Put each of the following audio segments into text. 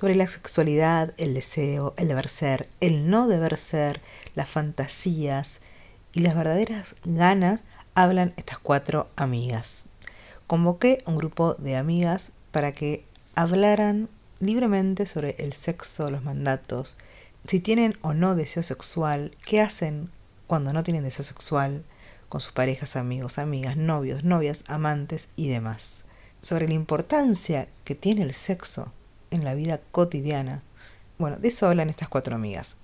Sobre la sexualidad, el deseo, el deber ser, el no deber ser, las fantasías y las verdaderas ganas hablan estas cuatro amigas. Convoqué un grupo de amigas para que hablaran libremente sobre el sexo, los mandatos, si tienen o no deseo sexual, qué hacen cuando no tienen deseo sexual con sus parejas, amigos, amigas, novios, novias, amantes y demás. Sobre la importancia que tiene el sexo en la vida cotidiana. Bueno, de eso hablan estas cuatro amigas.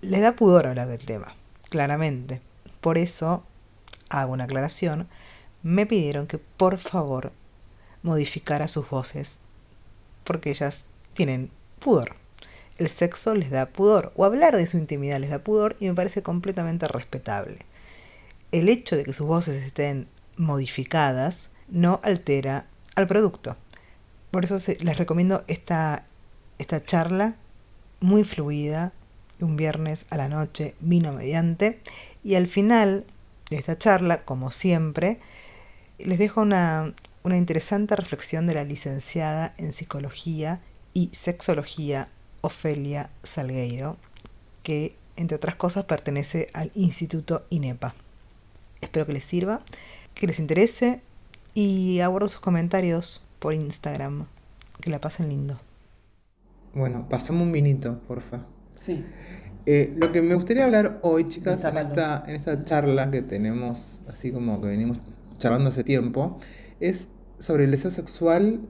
Les da pudor hablar del tema, claramente. Por eso hago una aclaración. Me pidieron que por favor modificara sus voces porque ellas tienen pudor. El sexo les da pudor, o hablar de su intimidad les da pudor, y me parece completamente respetable. El hecho de que sus voces estén modificadas no altera al producto. Por eso les recomiendo esta, esta charla muy fluida, un viernes a la noche, vino mediante, y al final de esta charla, como siempre, les dejo una, una interesante reflexión de la licenciada en psicología y sexología Ofelia Salgueiro, que entre otras cosas pertenece al Instituto INEPA. Espero que les sirva, que les interese y abordo sus comentarios por Instagram. Que la pasen lindo. Bueno, pasamos un vinito, porfa. Sí. Eh, lo que me gustaría hablar hoy, chicas, en esta, en esta charla que tenemos, así como que venimos charlando hace tiempo, es sobre el deseo sexual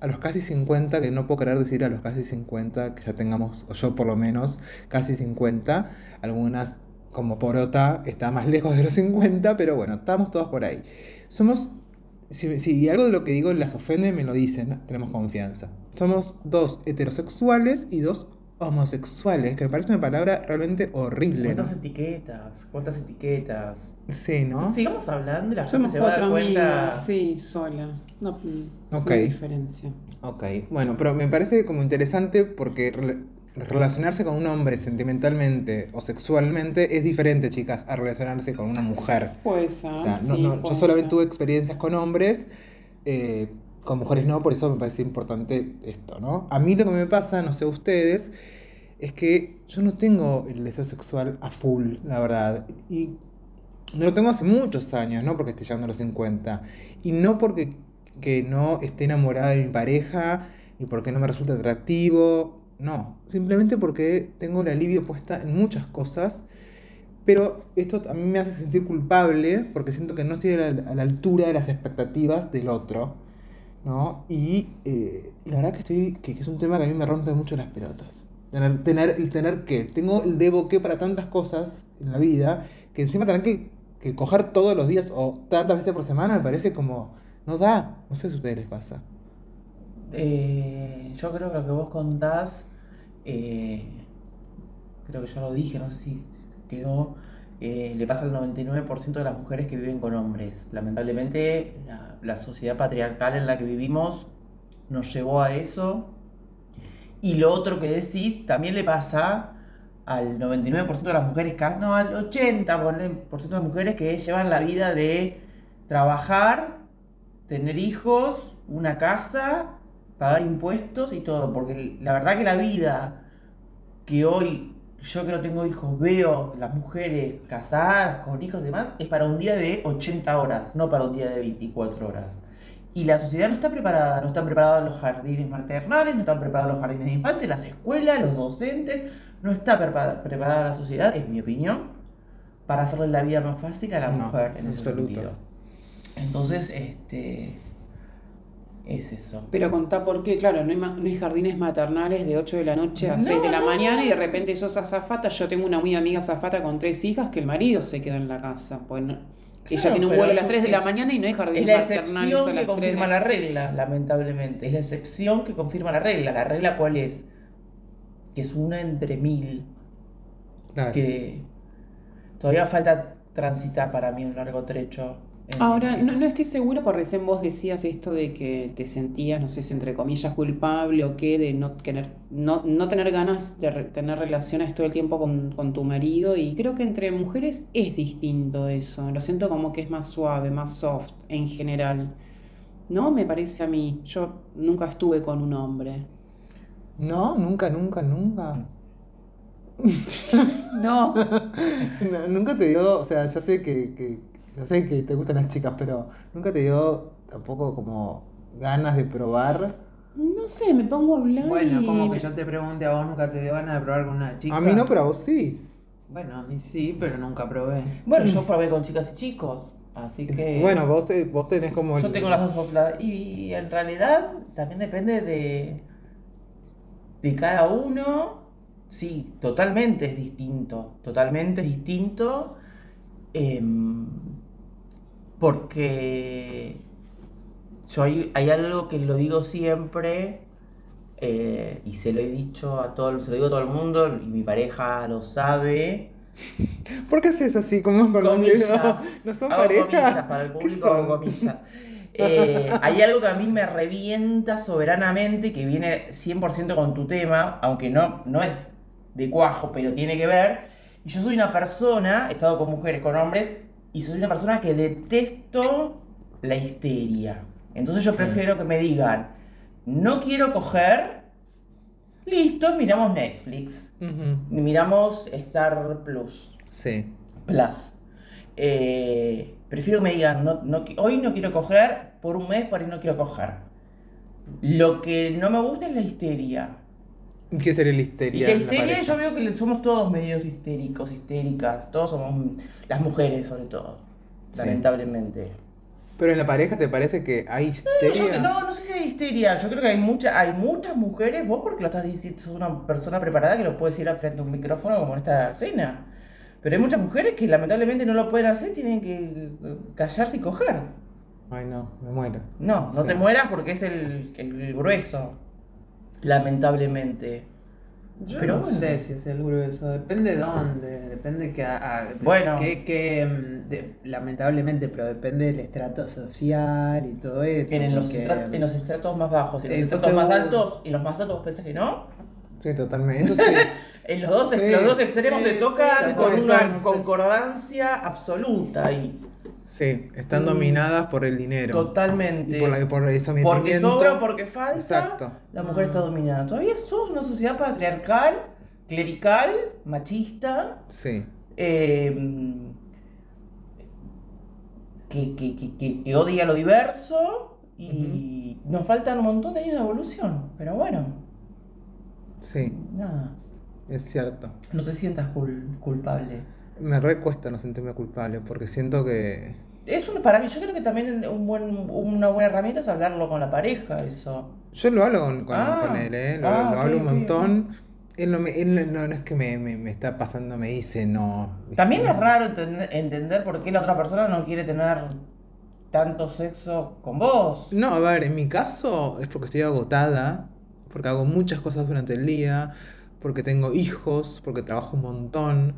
a los casi 50, que no puedo querer decir a los casi 50, que ya tengamos, o yo por lo menos, casi 50. Algunas, como Porota, está más lejos de los 50, pero bueno, estamos todos por ahí. Somos, si, si algo de lo que digo las ofende, me lo dicen, tenemos confianza. Somos dos heterosexuales y dos homosexuales, que me parece una palabra realmente horrible. ¿Cuántas etiquetas? ¿Cuántas etiquetas? Sí, ¿no? Sigamos hablando y la Somos gente se va a dar cuatro cuenta. amigas, sí, sola. No, no Ok. hay diferencia. Ok, bueno, pero me parece como interesante porque relacionarse con un hombre sentimentalmente o sexualmente es diferente, chicas, a relacionarse con una mujer. Puede ser. O sea, no, sí, no, yo solamente tuve experiencias con hombres, eh, con mujeres no, por eso me parece importante esto, ¿no? A mí lo que me pasa, no sé ustedes, es que yo no tengo el deseo sexual a full, la verdad. Y no lo tengo hace muchos años, no porque esté llegando a los 50. Y no porque que no esté enamorada de mi pareja, y porque no me resulta atractivo, no. Simplemente porque tengo la libido puesta en muchas cosas. Pero esto a mí me hace sentir culpable porque siento que no estoy a la, altura de las expectativas del otro. ¿no? Y, eh, la verdad que, estoy, que es un tema que a mí me rompe mucho las pelotas. Tener, tener, el tener que, tengo el debo que para tantas cosas en la vida, que encima tener que, que coger todos los días o tantas veces por semana me parece como, no da, no sé si a ustedes les pasa. Eh, yo creo que lo que vos contás, eh, creo que ya lo dije, no sé si quedó, eh, le pasa al 99% de las mujeres que viven con hombres. Lamentablemente, la, sociedad patriarcal en la que vivimos nos llevó a eso. Y lo otro que decís también le pasa al 99% de las mujeres, casi- no, al 80% de las mujeres que llevan la vida de trabajar, tener hijos, una casa, pagar impuestos y todo. Porque la verdad que la vida que hoy yo que no tengo hijos veo las mujeres casadas con hijos y demás es para un día de 80 horas, no para un día de 24 horas. Y la sociedad no está preparada, no están preparados los jardines maternales, no están preparados los jardines de infantes, las escuelas, los docentes, no está preparada, preparada la sociedad, es mi opinión, para hacerle la vida más fácil a la No, mujer en ese absoluto. sentido. Entonces, este es eso. Pero contá por qué, claro, no hay, no hay jardines maternales de 8 de la noche a No, 6 de la no. mañana y de repente sos azafata. Yo tengo una muy amiga azafata con tres hijas que el marido se queda en la casa. Pues ella tiene un vuelo a las eso 3 de la es- mañana y no hay Es jardines la maternales a excepción las que 3 confirma de la regla, lamentablemente. Es la excepción que confirma la regla. ¿La regla cuál es? Que es una entre mil. Claro. Que todavía falta transitar para mí un largo trecho. Ahora, no, no estoy segura, porque recién vos decías esto de que te sentías, no sé si entre comillas, culpable o qué, de no tener, no, no tener ganas de re- tener relaciones todo el tiempo con, con tu marido. Y creo que entre mujeres es distinto eso. Lo siento como que es más suave, más soft en general. ¿No? Me parece a mí. Yo nunca estuve con un hombre. No, nunca, nunca, nunca. No. No, nunca te dio, o sea, ya sé que, que, ya sé que te gustan las chicas, pero nunca te dio tampoco como ganas de probar. No sé, me pongo a hablar. Bueno, y- como que yo te pregunte a vos, nunca te dio ganas de probar con una chica. A mí no, pero a vos sí. Bueno, a mí sí, pero nunca probé. Bueno, yo probé con chicas y chicos, así que... Bueno, vos, vos tenés como. Yo el- tengo las dos sopladas. Y en realidad también depende de, de cada uno. Sí, totalmente es distinto. Totalmente es distinto. em, porque yo hay, hay algo que lo digo siempre. eh, y se lo he dicho a todo, se lo digo a todo el mundo, y mi pareja lo sabe. ¿Por qué haces así como con Comillas. ¿No son Hago pareja? comillas para el ¿Qué público, hago comillas. Eh, hay algo que a mí me revienta soberanamente que viene 100% con tu tema, aunque no, no es de cuajo, pero tiene que ver. Y yo soy una persona, he estado con mujeres, con hombres, y soy una persona que detesto la histeria. Entonces yo prefiero que me digan, no quiero coger, listo, miramos Netflix, miramos Star Plus. Sí. Plus. Eh, prefiero que me digan, no, no, hoy no quiero coger, por un mes por ahí no quiero coger. Lo que no me gusta es la histeria. ¿Qué sería la Y histeria? la en la histeria yo veo que somos todos medios histéricos, histéricas, todos somos las mujeres sobre todo, Sí. lamentablemente. Pero en la pareja te parece que hay No, yo histeria. que- no, no sé si hay histeria, yo creo que hay, mucha, hay muchas mujeres, vos porque lo estás diciendo, sos una persona preparada que lo puedes ir al frente a un micrófono como en esta cena. Pero hay muchas mujeres que lamentablemente no lo pueden hacer, tienen que eh, callarse y coger. Ay, no, me muero. No, no Sí. te mueras porque es el, el- el grueso. Lamentablemente. Yo Pero no bueno. sé si es el grueso, depende de dónde, depende que, a- Bueno. que, que, mm, de- lamentablemente, pero depende del estrato social y todo eso. En, los en estratos más bajos y en los estratos más altos, y los más altos vos pensás que no. Sí, totalmente. Sí. En los dos, Sí, los dos extremos se tocan con una concordancia absoluta y sí, están dominadas por el dinero. totalmente. Y por, la, por el porque sobra o porque falta, Exacto. la mujer está dominada. Todavía somos una sociedad patriarcal, clerical, machista, Sí. eh, que, que, que, que- que odia lo diverso y nos faltan un montón de años de evolución. Pero bueno, Sí, nada, es cierto. no te sientas cul- culpable. Me recuesta no sentirme culpable porque siento que. Es un, para mí, yo creo que también un buen, una buena herramienta es hablarlo con la pareja, eso. Yo lo hablo con, con, Ah. con él, ¿eh? Lo, Ah, lo hablo un montón. Él, no, me, él no, no es que me, me, me está pasando, me dice no. También es raro entender, entender por qué la otra persona no quiere tener tanto sexo con vos. No, a ver, en mi caso es porque estoy agotada, porque hago muchas cosas durante el día, porque tengo hijos, porque trabajo un montón,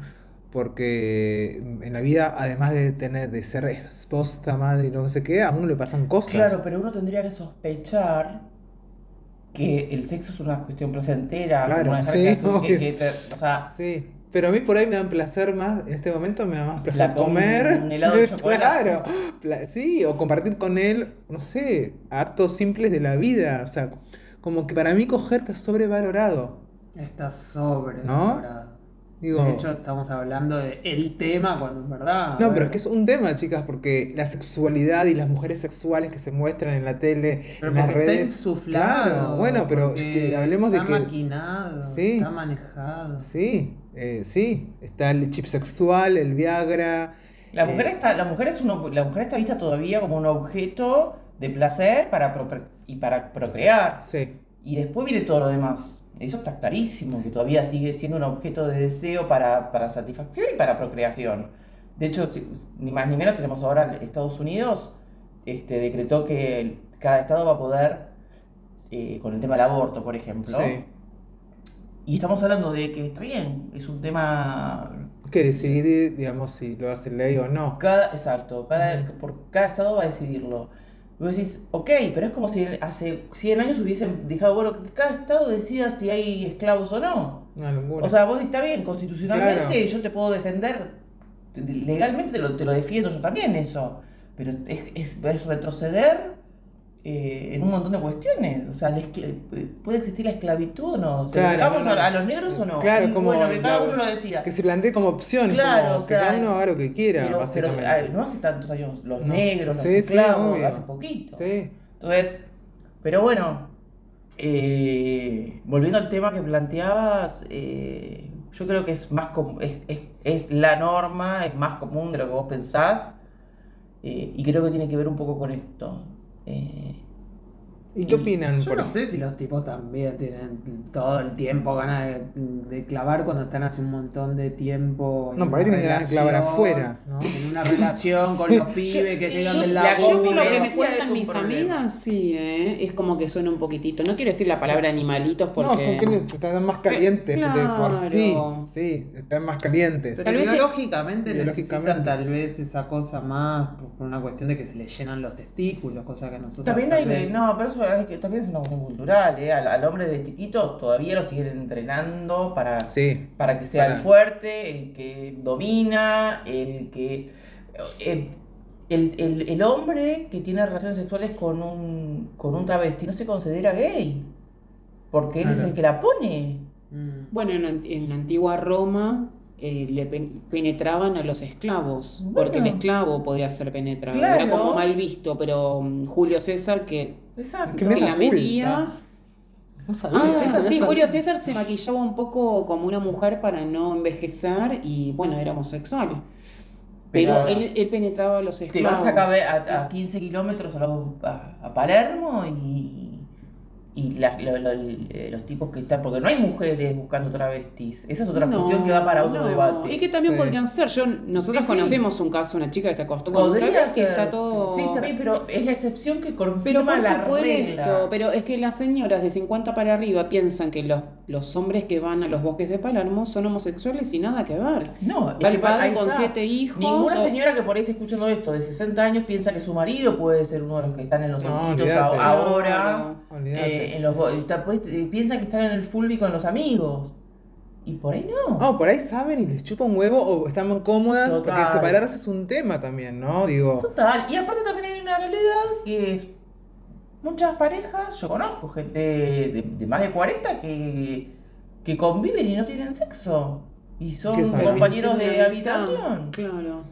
porque en la vida, además de tener, de ser esposa, madre y no sé qué, a uno le pasan cosas. Claro, pero uno tendría que sospechar que el sexo es una cuestión placentera. Claro, como una sí, que- que, obvio. que te- o sea, Sí, pero a mí por ahí me dan placer más, en este momento me da más placer La com- comer. un helado de chocolate. Claro, sí, o compartir con él, no sé, actos simples de la vida. O sea, como que para mí coger está sobrevalorado. Está sobre. ¿No? Digo, De hecho, estamos hablando de el tema cuando en verdad. no, pero es que es un tema, chicas, porque la sexualidad y las mujeres sexuales que se muestran en la tele, Pero en las porque está redes. insuflado. Claro, bueno, pero que hablemos de está que. maquinado, Sí. está manejado. Sí, eh, sí, está el chip sexual, el Viagra. la mujer, eh, está, la, mujer es uno, la mujer está vista todavía como un objeto de placer para y para procrear. Sí, Y después viene todo lo demás. Eso está clarísimo, que todavía sigue siendo un objeto de deseo para, para satisfacción y para procreación. De hecho, ni más ni menos tenemos ahora Estados Unidos, este, decretó que cada estado va a poder, eh, con el tema del aborto, por ejemplo. sí. Y estamos hablando de que está bien, es un tema... Que decidir, digamos, si lo hace ley o no. Cada, exacto, cada, por cada estado va a decidirlo. Y vos decís, ok, pero es como si hace 100 años hubiesen dejado, bueno, que cada estado decida si hay esclavos o no. Una locura. O sea, vos está bien, constitucionalmente Claro. yo te puedo defender, te- legalmente te lo, te lo defiendo yo también eso, pero es, es, es retroceder eh, en un montón de cuestiones. O sea, la escla- ¿puede existir la esclavitud o no? ¿Se Claro, a, a los negros o no? Claro, Y como bueno, que cada uno lo decida. Que se plantee como opción, Claro, como o que sea, cada uno haga lo que quiera, Pero, pero, no hace tantos años, los No. negros, los Sí, sí, esclavos, hace poquito. Sí. Entonces, pero bueno, eh, volviendo al tema que planteabas, eh, yo creo que es más es, es, es la norma, es más común de lo que vos pensás, eh, y creo que tiene que ver un poco con esto. Eh, ¿Y qué opinan? Yo por no sé si los tipos también tienen todo el tiempo ganas de, de clavar cuando están hace un montón de tiempo. No, por ahí tienen ganas de clavar afuera, ¿no? En una relación con los pibes que llegan yo- del la lado. Yo por lo que me es cuentan mis problema. amigas, sí, ¿eh? es como que suena un poquitito. No quiero decir la palabra animalitos No, porque... son que están más calientes de por Claro. sí. Sí, están más calientes. Pero Tal vez- biológicamente, Biológicamente. necesitan tal vez esa cosa más por una cuestión de que se les llenan los testículos, cosa que nosotros También hay que, vez- no, pero eso hay que, también es una cuestión cultural, ¿eh? Al, al hombre de chiquito todavía lo siguen entrenando para, Sí. para que sea Para- el fuerte, el que domina, el que... eh, el, el- el hombre que tiene relaciones sexuales con un, con un travesti no se considera gay, porque él es el que la pone. Mm. Bueno, en, la- en la antigua Roma eh, le pen- penetraban a los esclavos, Bueno. porque el esclavo podía ser penetrado. Claro. Era como mal visto, pero mm, Julio César que, Exacto. Que me la. No sabía. Ah, sí, Julio César se maquillaba un poco como una mujer para no envejecer y bueno, era homosexual. Pero, Pero- él, él penetraba a los Te esclavos. vas acá a, a 15 kilómetros a, los- a- a Palermo y, y la- lo- lo- eh, los tipos que están, porque no hay mujeres buscando travestis. Esa es otra No, cuestión que da para otro no. debate. Y que también Sí. podrían ser. Yo, nosotros Sí, sí. conocemos un caso, una chica que se acostó con un travesti, que ser. está todo. Sí, también, pero es la excepción que Pero confirma por la supuesto, regla. pero es que las señoras de 50 para arriba piensan que los, los hombres que van a los bosques de Palermo son homosexuales y nada que ver. No, es Va el que padre con está. siete hijos, Ninguna o- señora que por ahí esté escuchando esto de 60 años piensa que su marido puede ser uno de los que están en los No, ahora. Eh, en los, bo- está- pues, piensan que están en el fulbi con los amigos. Y por ahí no. No, por ahí saben y les chupa un huevo o están muy cómodas Total. porque separarse es un tema también, ¿no? Digo, Total, y aparte también hay una realidad que es muchas parejas, yo conozco gente de, de más de 40 que, que conviven y no tienen sexo. Y son compañeros de habitación. Claro.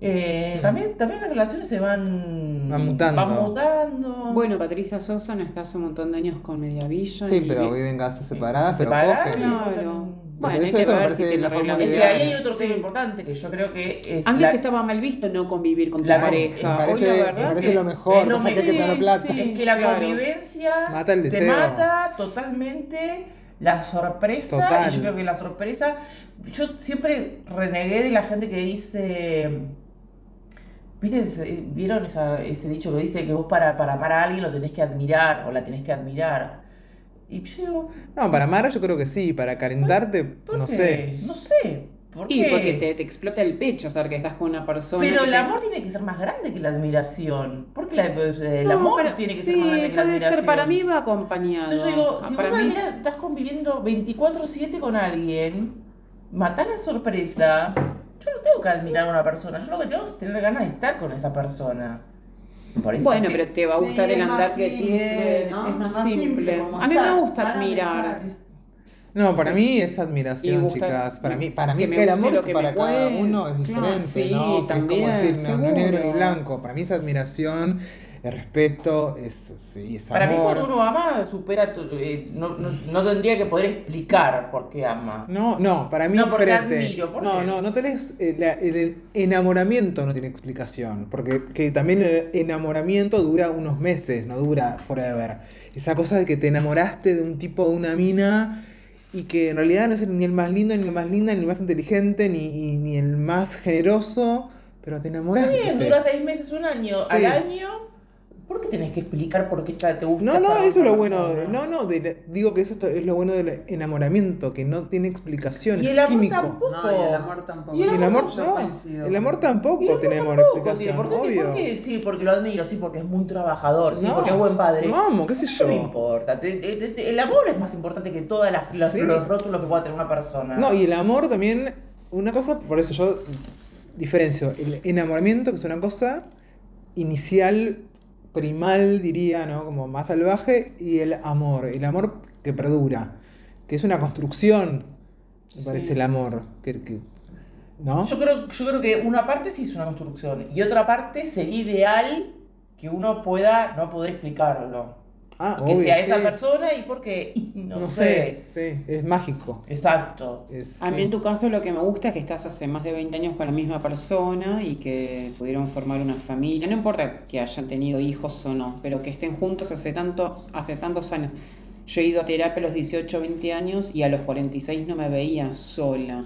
Eh, también, también las relaciones se van, Van mutando. van mutando. Bueno, Patricia Sosa no está hace un montón de años con Mediavilla. sí, y- pero viven en casas separadas, Se pero cogen. Claro. Bueno, hay que me ver parece si tiene la forma es que ahí hay otro Sí. tema importante que yo creo que es. Antes la- estaba mal visto no convivir con tu La- pareja. Me Hoy parece, Hoy la me parece que- lo mejor, es lo pasa que plata. sí. Es que la Claro. convivencia Mata el te mata totalmente la sorpresa. Total. Y yo creo que la sorpresa. Yo siempre renegué de la gente que dice. ¿Viste? ese- ¿Vieron esa- ese dicho que dice que vos para, para amar a alguien lo tenés que admirar o la tenés que admirar? Y yo No, para amar yo creo que sí, para calentarte, ¿por no qué? sé. No sé. ¿Por Y qué? porque te, te explota el pecho saber que estás con una persona. Pero el te- amor tiene que ser más grande que la admiración. Porque la- el No, amor pero- tiene que sí, ser más grande que la puede admiración. ser, para mí va acompañado. Entonces yo digo, Ah, si para vos mí- admirás- estás conviviendo 24-7 con alguien, matá la sorpresa. Yo no tengo que admirar a una persona, yo lo que tengo es tener ganas de estar con esa persona. Por eso Bueno, pero te va a Sí, gustar el andar que simple, tiene. ¿no? Es más, Más simple. a mí me gusta admirar. No, para mí es admiración, gusta- chicas. Para mí, para mí me el amor que para cada uno es Claro, diferente, sí, ¿no? También, es como decir, no, no es negro ni blanco. Para mí es admiración, es respeto, es, sí, es Para mí amor. cuando uno ama, supera, tu- eh, no, no, no tendría que poder explicar por qué ama. No, no, para mí No, porque diferente. admiro, ¿por no, qué? no, no tenés. eh, la- el enamoramiento no tiene explicación. Porque que también el enamoramiento dura unos meses, no dura forever. Esa cosa de que te enamoraste de un tipo, de una mina. Y que en realidad no es ni el más lindo, ni el más linda, ni el más inteligente, ni, y- ni el más generoso. Pero te enamoraste. Bien, dura seis meses, un año. Sí. Al año, ¿por qué tenés que explicar por qué te gusta? No, no, eso es lo bueno. persona? No, no, de la- digo que eso es lo bueno del enamoramiento, que no tiene explicación, Y el amor químico. tampoco. No, y el amor tampoco. Y el Y el amor no, el amor tampoco el amor tenemos tampoco explicación, tiene por qué, obvio. ¿por qué? Sí, porque lo admiro, sí, porque es muy trabajador, sí, No, porque es buen padre. no, amo, qué sé No yo. me importa. te- te- te- el amor es más importante que todos Sí. los rótulos que pueda tener una persona. No, y el amor también, una cosa, por eso yo diferencio el enamoramiento, que es una cosa inicial primal, diría, ¿no? Como más salvaje, y el amor, el amor que perdura, que es una construcción, me Sí. parece el amor, que, que- ¿no? Yo creo, yo creo que una parte sí es una construcción y otra parte sería ideal que uno pueda no poder explicarlo. Ah, que obvio, sea esa persona y porque, no, No, sé. sé, sí, es mágico. Exacto. Es, A mí sí. en tu caso lo que me gusta es que estás hace más de 20 años con la misma persona y que pudieron formar una familia. No importa que hayan tenido hijos o no, pero que estén juntos hace tantos, hace tantos años. Yo he ido a terapia a los 18, 20 años y a los 46 no me veía sola.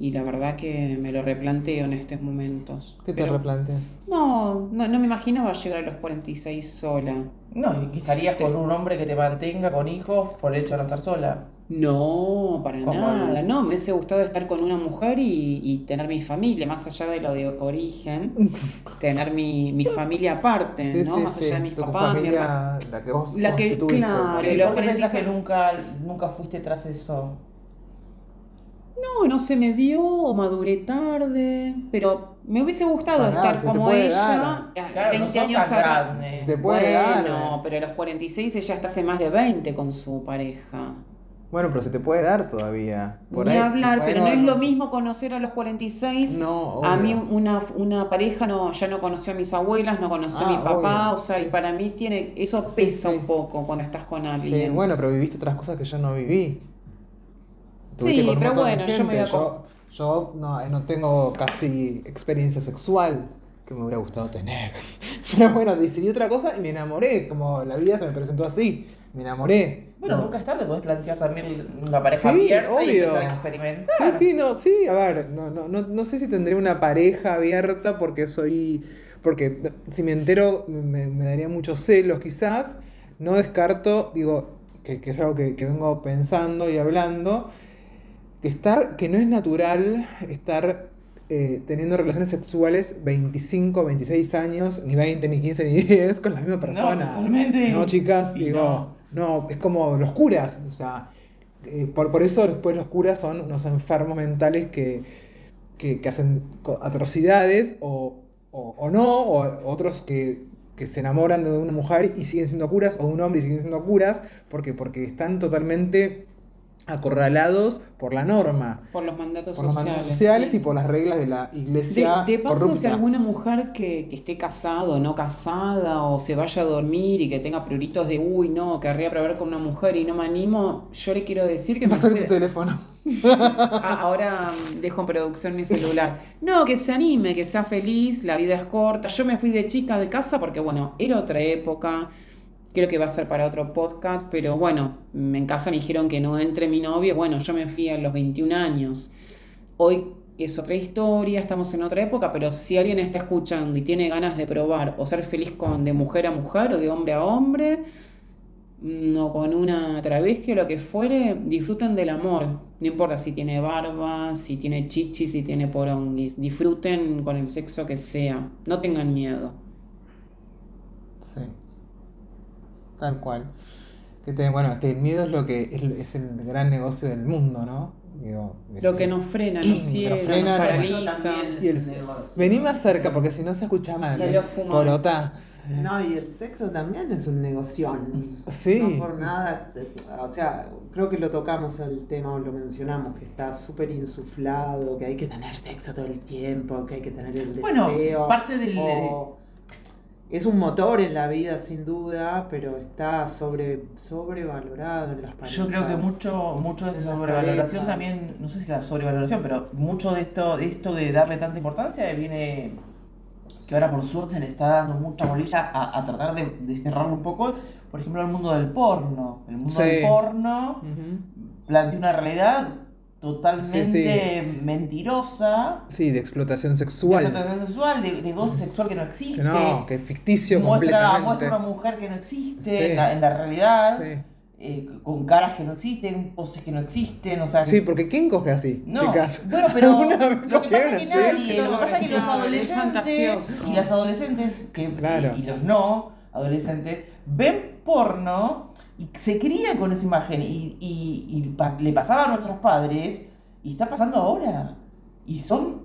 Y la verdad que me lo replanteo en estos momentos. ¿Qué te Pero- replanteas? No, no, no me imaginaba llegar a los 46 sola. No, y que estarías con un hombre que te mantenga con hijos por el hecho de no estar sola. No, para ¿Cómo nada. no? No, me hubiese gustado estar con una mujer y, y tener mi familia, más allá de lo de origen, tener mi, mi familia aparte, Sí, ¿no? sí, más sí, allá de mis tu papás, mi hermano. familia, la que vos La que- claro, ¿Y los por qué pensás 46 que nunca, nunca fuiste tras eso? No, no se me dio, o maduré tarde, pero me hubiese gustado estar como ella dar. a Claro, 20 no años atrás. te puede dar. Bueno, pero a los 46 ella está hace más de 20 con su pareja. Bueno, pero se te puede dar todavía. Por Ni ahí- hablar, por ahí pero no, es lo mismo conocer a los 46 No, A obvio. mí una, una pareja no, ya no conoció a mis abuelas, no conoció a Ah, mi papá, obvio. o sea, y para mí tiene, eso Sí, pesa sí. un poco cuando estás con Sí, alguien. bueno, pero viviste otras cosas que yo no viví. Sí, con pero bueno, yo me voy a Yo, yo no, no tengo casi experiencia sexual que me hubiera gustado tener. Pero bueno, decidí otra cosa y me enamoré. Como la vida se me presentó así. Me enamoré. Bueno, No. nunca es tarde, podés plantear también una pareja Sí, abierta y obvio. empezar a experimentar. Sí, sí, no, sí, a ver, no, no, no, no sé si tendré una pareja abierta porque soy, porque si me entero me, me daría muchos celos quizás, no descarto, digo, que, que es algo que, que vengo pensando y hablando, que estar, que no es natural estar eh, teniendo relaciones sexuales 25, 26 años, ni 20, ni 15, ni 10 con la misma persona. totalmente. No, chicas, Y digo, no. es como los curas, o sea, eh, por, por eso después los curas son unos enfermos mentales que, que, que hacen atrocidades o, o, o no, o otros que, que se enamoran de una mujer y siguen siendo curas, o de un hombre y siguen siendo curas, porque, porque están totalmente acorralados por la norma, Por los mandatos por los sociales. mandatos sociales sí. y por las reglas de la De, iglesia de paso, corrupta. si alguna mujer que, que esté casada o no casada o se vaya a dormir y que tenga prioritos de uy, no, querría probar con una mujer y no me animo, yo le quiero decir que me Pasar tu teléfono. Ah, ahora mm, dejo en producción mi celular. No, que se anime, que sea feliz, la vida es corta. Yo me fui de chica de casa porque, bueno, era otra época. Creo que va a ser para otro podcast, pero bueno, mm, en casa me dijeron que no entre mi novio. Bueno, yo me fui a los 21 años. Hoy es otra historia, estamos en otra época, pero si alguien está escuchando y tiene ganas de probar o ser feliz con de mujer a mujer o de hombre a hombre, no con una travesti o lo que fuere, disfruten del amor. No importa si tiene barba, si tiene chichi, si tiene poronguis. Disfruten con el sexo que sea. No tengan miedo. Sí. Tal cual. Que te- bueno, que el miedo es lo que es, es el gran negocio del mundo, ¿no? Digo, Lo que nos frena, nos ciega, frena, nos nos- paraliza. Y el- Vení más cerca porque si no se escucha mal. Se lo fumó. Porota. No, y el sexo también es un negocio. Sí. No por nada. eh, O sea, creo que lo tocamos el tema o lo mencionamos, que está súper insuflado, que hay que tener sexo todo el tiempo, que hay que tener el deseo. Bueno, parte del- o- es un motor en la vida, sin duda, pero está sobre, sobrevalorado en las parejas. Yo creo que mucho, mucho de esa sobrevaloración parejas. también, no sé si la sobrevaloración, pero mucho de esto, de esto de darle tanta importancia viene que ahora por suerte se le está dando mucha bolilla a, a tratar de desterrarlo un poco, por ejemplo, al mundo del porno. El mundo Sí. del porno Ujú. plantea una realidad totalmente Sí, mentirosa, Sí, de explotación de sexual. explotación sexual, de, de goce sexual que no existe. Que no, que es ficticio muestra, completamente. muestra una mujer que no existe Sí. en, la, en la realidad, Sí. eh, con caras que no existen, poses que no existen, o sea... Sí, porque ¿quién coge así, no, chicas? bueno, pero ¿Alguna vez lo que pasa es que así? nadie, lo que pasa es que los adolescentes y las adolescentes que, Claro. y, y los no adolescentes ven porno y se crían con esa imagen y, y- y pa- le pasaba a nuestros padres y está pasando ahora. Y son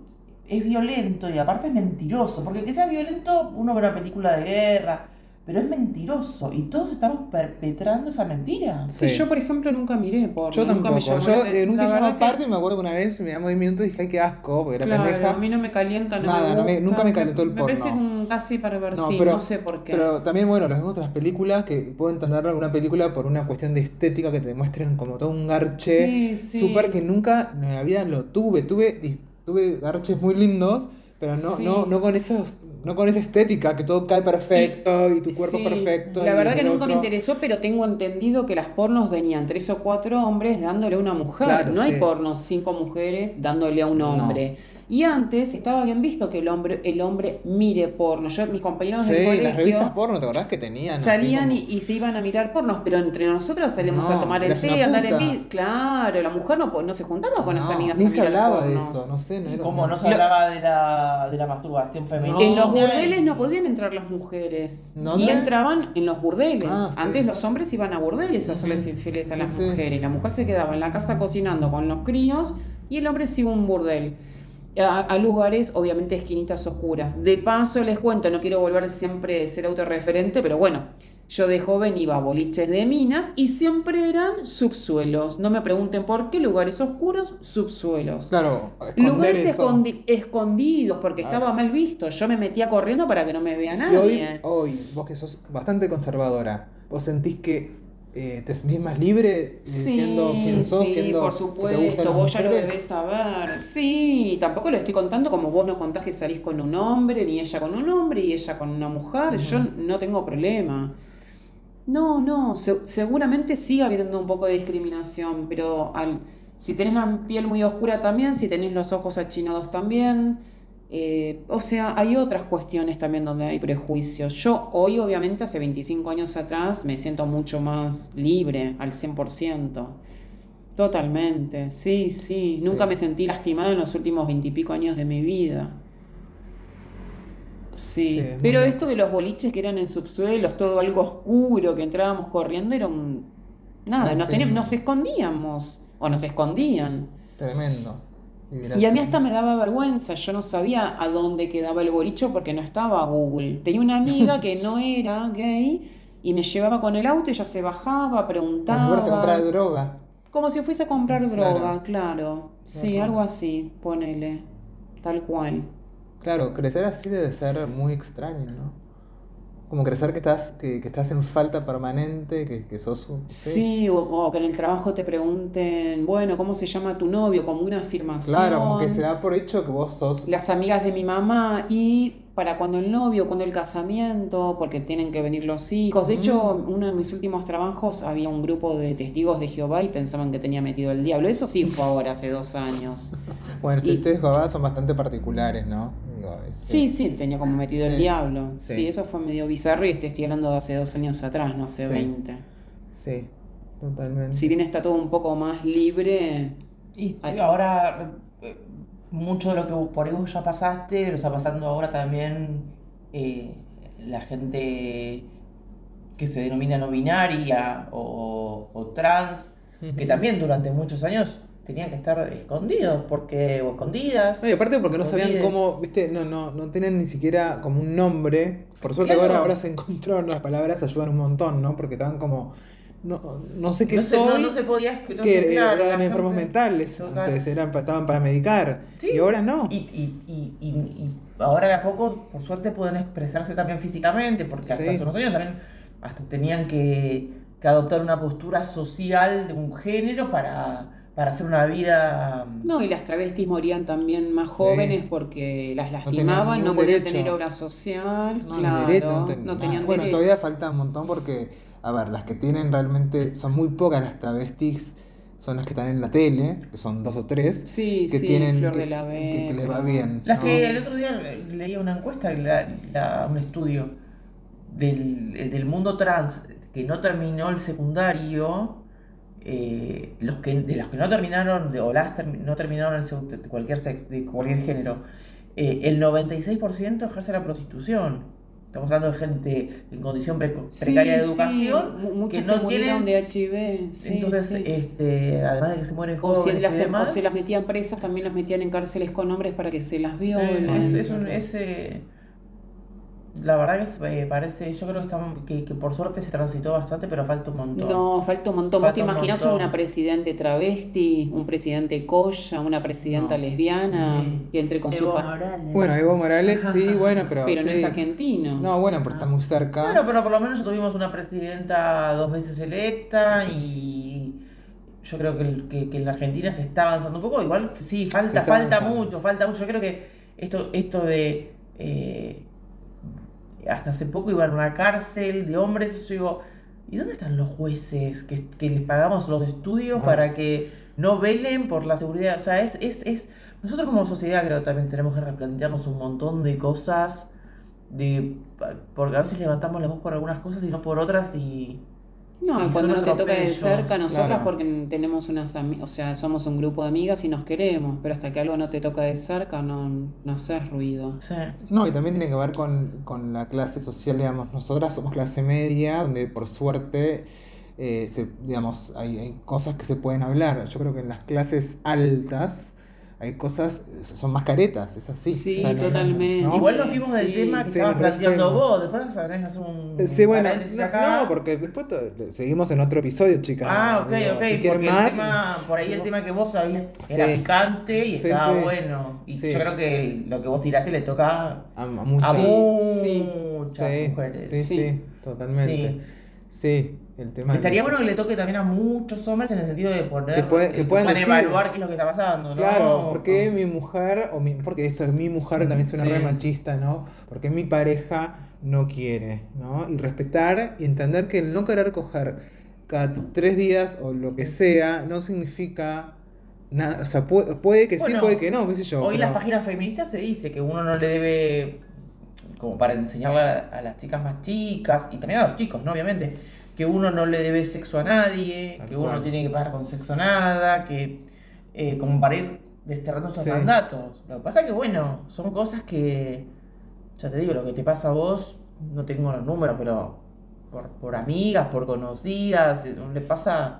es violento y aparte es mentiroso, porque que sea violento uno ve una película de guerra, pero es mentiroso y todos estamos perpetrando esa mentira. Sí, Sí. yo por ejemplo nunca miré porno. Yo nunca tampoco. me llamó yo eh, nunca La llamaba verdad que- aparte y me acuerdo que una vez me llamó 10 minutos y dije, ay, qué asco, porque era Claro, pendeja. a mí no me calienta, no Nada, me no me- nunca me calentó el Me parece porno. como casi perversivo, No, pero- no sé por qué. Pero también, bueno, nos vemos otras películas que puedo entender alguna película por una cuestión de estética que te demuestren como todo un garche Sí, sí. súper que nunca en la vida lo tuve. Tuve, tuve garches muy lindos, pero no, Sí. no, no con esos, no con esa estética que todo cae perfecto y tu cuerpo Sí, perfecto. La verdad que nunca me interesó, pero tengo entendido que las pornos venían tres o cuatro hombres dándole a una mujer. Claro, no hay pornos cinco mujeres dándole a un hombre. Y antes estaba bien visto que el hombre, el hombre mire porno. Yo, mis compañeros Sí, del colegio las revistas porno, ¿te acordás que tenían? salían como- y, y se iban a mirar pornos, pero entre nosotras salíamos No, a tomar el té, a andar en bici. Claro, la mujer no, no se juntaba con No, amigas Ni a se hablaba de eso, no sé, no era Como no se hablaba de la, de la masturbación femenina. En los burdeles no podían entrar las mujeres. Y entraban en los burdeles. Ah, sí. Antes los hombres iban a burdeles a hacerles infieles a Sí, las sí. mujeres. La mujer se quedaba en la casa cocinando con los críos y el hombre se iba a un burdel. A, a lugares, obviamente, esquinitas oscuras. De paso, les cuento, no quiero volver siempre a ser autorreferente, pero bueno, yo de joven iba a boliches de minas y siempre eran subsuelos. No me pregunten por qué, lugares oscuros, subsuelos. Claro, Lugares escondi- escondidos porque estaba mal visto. Yo me metía corriendo para que no me vea Y hoy, nadie. hoy, vos que sos bastante conservadora, ¿vos sentís que eh, te sentís más libre eh, siendo quien sos, sí, siendo por que te gustan supuesto, vos ya lo debés saber. Sí, tampoco lo estoy contando como vos no contás que salís con un hombre, ni ella con un hombre y ella con una mujer. Yo no tengo problema. No, no, se- seguramente sigue habiendo un poco de discriminación, pero al, si tenés la piel muy oscura también, si tenés los ojos achinados también. Eh, o sea, hay otras cuestiones también donde hay prejuicios. Yo hoy, obviamente, hace 25 años atrás, me siento mucho más libre al 100%. Totalmente, sí, sí. Sí. Nunca me sentí lastimada en los últimos veintipico años de mi vida. Sí, pero esto de los boliches que eran en subsuelos, todo algo oscuro, que entrábamos corriendo, era un... Nada, nos, sí. teníamos- nos escondíamos, o nos escondían. Tremendo. Y a mí hasta me daba vergüenza, yo no sabía a dónde quedaba el bolicho porque no estaba Google. Tenía una amiga que no era gay y me llevaba con el auto, ella se bajaba, Como si preguntaba. fueras a comprar droga. Como si fuese a comprar Claro. droga, claro. Sí, algo así, ponele. Tal cual. Claro, crecer así debe ser muy extraño, ¿no? Como crecer que estás, que, que estás en falta permanente, que, que sos un... Sí, o, o que en el trabajo te pregunten, bueno, ¿cómo se llama tu novio? Como una afirmación. Claro, como que se da por hecho que vos sos... Las amigas de mi mamá y para cuando el novio, cuando el casamiento, porque tienen que venir los hijos. De hecho, uno de mis últimos trabajos había un grupo de testigos de Jehová y pensaban que tenía metido el diablo. Eso sí fue ahora, hace dos años. Bueno, ustedes de Jehová son bastante particulares, ¿no? Sí, sí, tenía como metido Sí, el diablo. Sí. sí. eso fue medio bizarro y te estoy hablando de hace dos años atrás, no hace Sí. 20. Sí, totalmente. Si bien está todo un poco más libre, Y ahora, eh, mucho de lo que vos- por vos ya pasaste, lo está pasando ahora también eh, la gente que se denomina no binaria o, o trans, que también durante muchos años tenían que estar escondidos porque o escondidas. No, y aparte porque no sabían cómo, viste, no, no, no tienen ni siquiera como un nombre. Por suerte Claro. ahora, ahora se encontraron las palabras, ayudan un montón, ¿no? Porque estaban como, no, no sé qué no, se, soy, no, no se podía no que se- claro, eran enfermos mentales, antes eran, estaban para medicar, Sí. y ahora no. Y, y, y, y, y ahora de a poco, por suerte, pueden expresarse también físicamente, porque hasta Sí. hace unos años también hasta tenían que, que adoptar una postura social de un género para, para hacer una vida... no, y las travestis morían también más jóvenes porque las lastimaban, no, ningún podían derecho. tener obra social, No, claro, derecho, no, ten- tenían Bueno, derecho. todavía falta un montón porque, a ver, las que tienen realmente, son muy pocas las travestis, son las que están en la tele, que son dos o tres, Sí, que sí, tienen Flor que, de la que- que les va bien. Las ¿no? que el otro día leía una encuesta, la- la- un estudio del, del mundo trans que no terminó el secundario, eh, los que, de los que no terminaron, de, o las no terminaron el de cualquier, sex- de cualquier género, eh, el 96% ejerce la prostitución. Estamos hablando de gente en condición pre- Sí, precaria de educación. mu- muchos que no se tienen- de HIV. sí, entonces, este, además de que se mueren o, jóvenes si las, o se las metían presas, también las metían en cárceles con hombres para que se las eh, violen. es, es un, es, eh, La verdad que es- eh, parece, yo creo que, estamos, que, que por suerte se transitó bastante, pero falta un montón. No, falta un montón. ¿Vos te Falta un imaginás una presidente travesti, un presidente colla, una presidenta No. lesbiana Sí. que entre con. Evo Morales. Bueno, Evo Morales sí, bueno, pero. Pero no es argentino. No, bueno, pero está muy cerca. Bueno, pero por lo menos ya tuvimos una presidenta dos veces electa y yo creo que, que, que en la Argentina se está avanzando un poco. Igual sí, falta, falta avanzando. mucho, falta mucho. Yo creo que esto, esto de eh, hasta hace poco iba a una cárcel de hombres, yo digo, ¿y dónde están los jueces que, que les pagamos los estudios para que no velen por la seguridad? O sea, es, es, es. Nosotros como sociedad creo que también tenemos que replantearnos un montón de cosas de porque a veces levantamos la voz por algunas cosas y no por otras y No, y cuando no te toca de cerca, nosotras claro. porque tenemos unas amigas, o sea, somos un grupo de amigas y nos queremos, pero hasta que algo no te toca de cerca no, no haces ruido. sí. No, y también tiene que ver con, con la clase social, digamos. Nosotras somos clase media, donde por suerte, eh, se, digamos, hay, hay cosas que se pueden hablar. Yo creo que en las clases altas hay cosas, son más caretas, es así. Sí, no- totalmente. ¿no? Igual nos fuimos del Sí. tema que Sí, estabas planteando vos, después que hacer un Eh, Sí, bueno, no, acá. no, porque después seguimos en otro episodio, chicas. Ah, ok, Digo, ok, si porque más, el tema, por ahí el tema que vos sabías era Sí. picante y Sí, estaba sí. bueno. Y Sí. yo creo que lo que vos tiraste le toca a, a muchas- a Sí, muchas sí, mujeres. sí, sí, Sí. totalmente. Sí, el tema Estaría es- bueno que le toque también a muchos hombres en el sentido de poner Que puede- que puedan decir. evaluar qué es lo que está pasando, ¿no? Claro, porque mi mujer, o mi, porque esto es mi mujer, también suena Sí. re machista, ¿no? Porque mi pareja no quiere, ¿no? Y respetar y entender que el no querer coger cada tres días o lo que sea no significa nada, o sea, puede, puede que sí, puede que no, qué sé yo. Hoy en pero- las páginas feministas se dice que uno no le debe, como para enseñarle a, a las chicas más chicas, y también a los chicos, ¿no? Obviamente, que uno no le debe sexo a nadie, Tal que uno cual. no tiene que pagar con sexo nada, que eh, como para ir desterrando esos Sí. mandatos. Lo que pasa es que, bueno, son cosas que, ya te digo, lo que te pasa a vos, no tengo los números, pero por, por amigas, por conocidas, eh, le pasa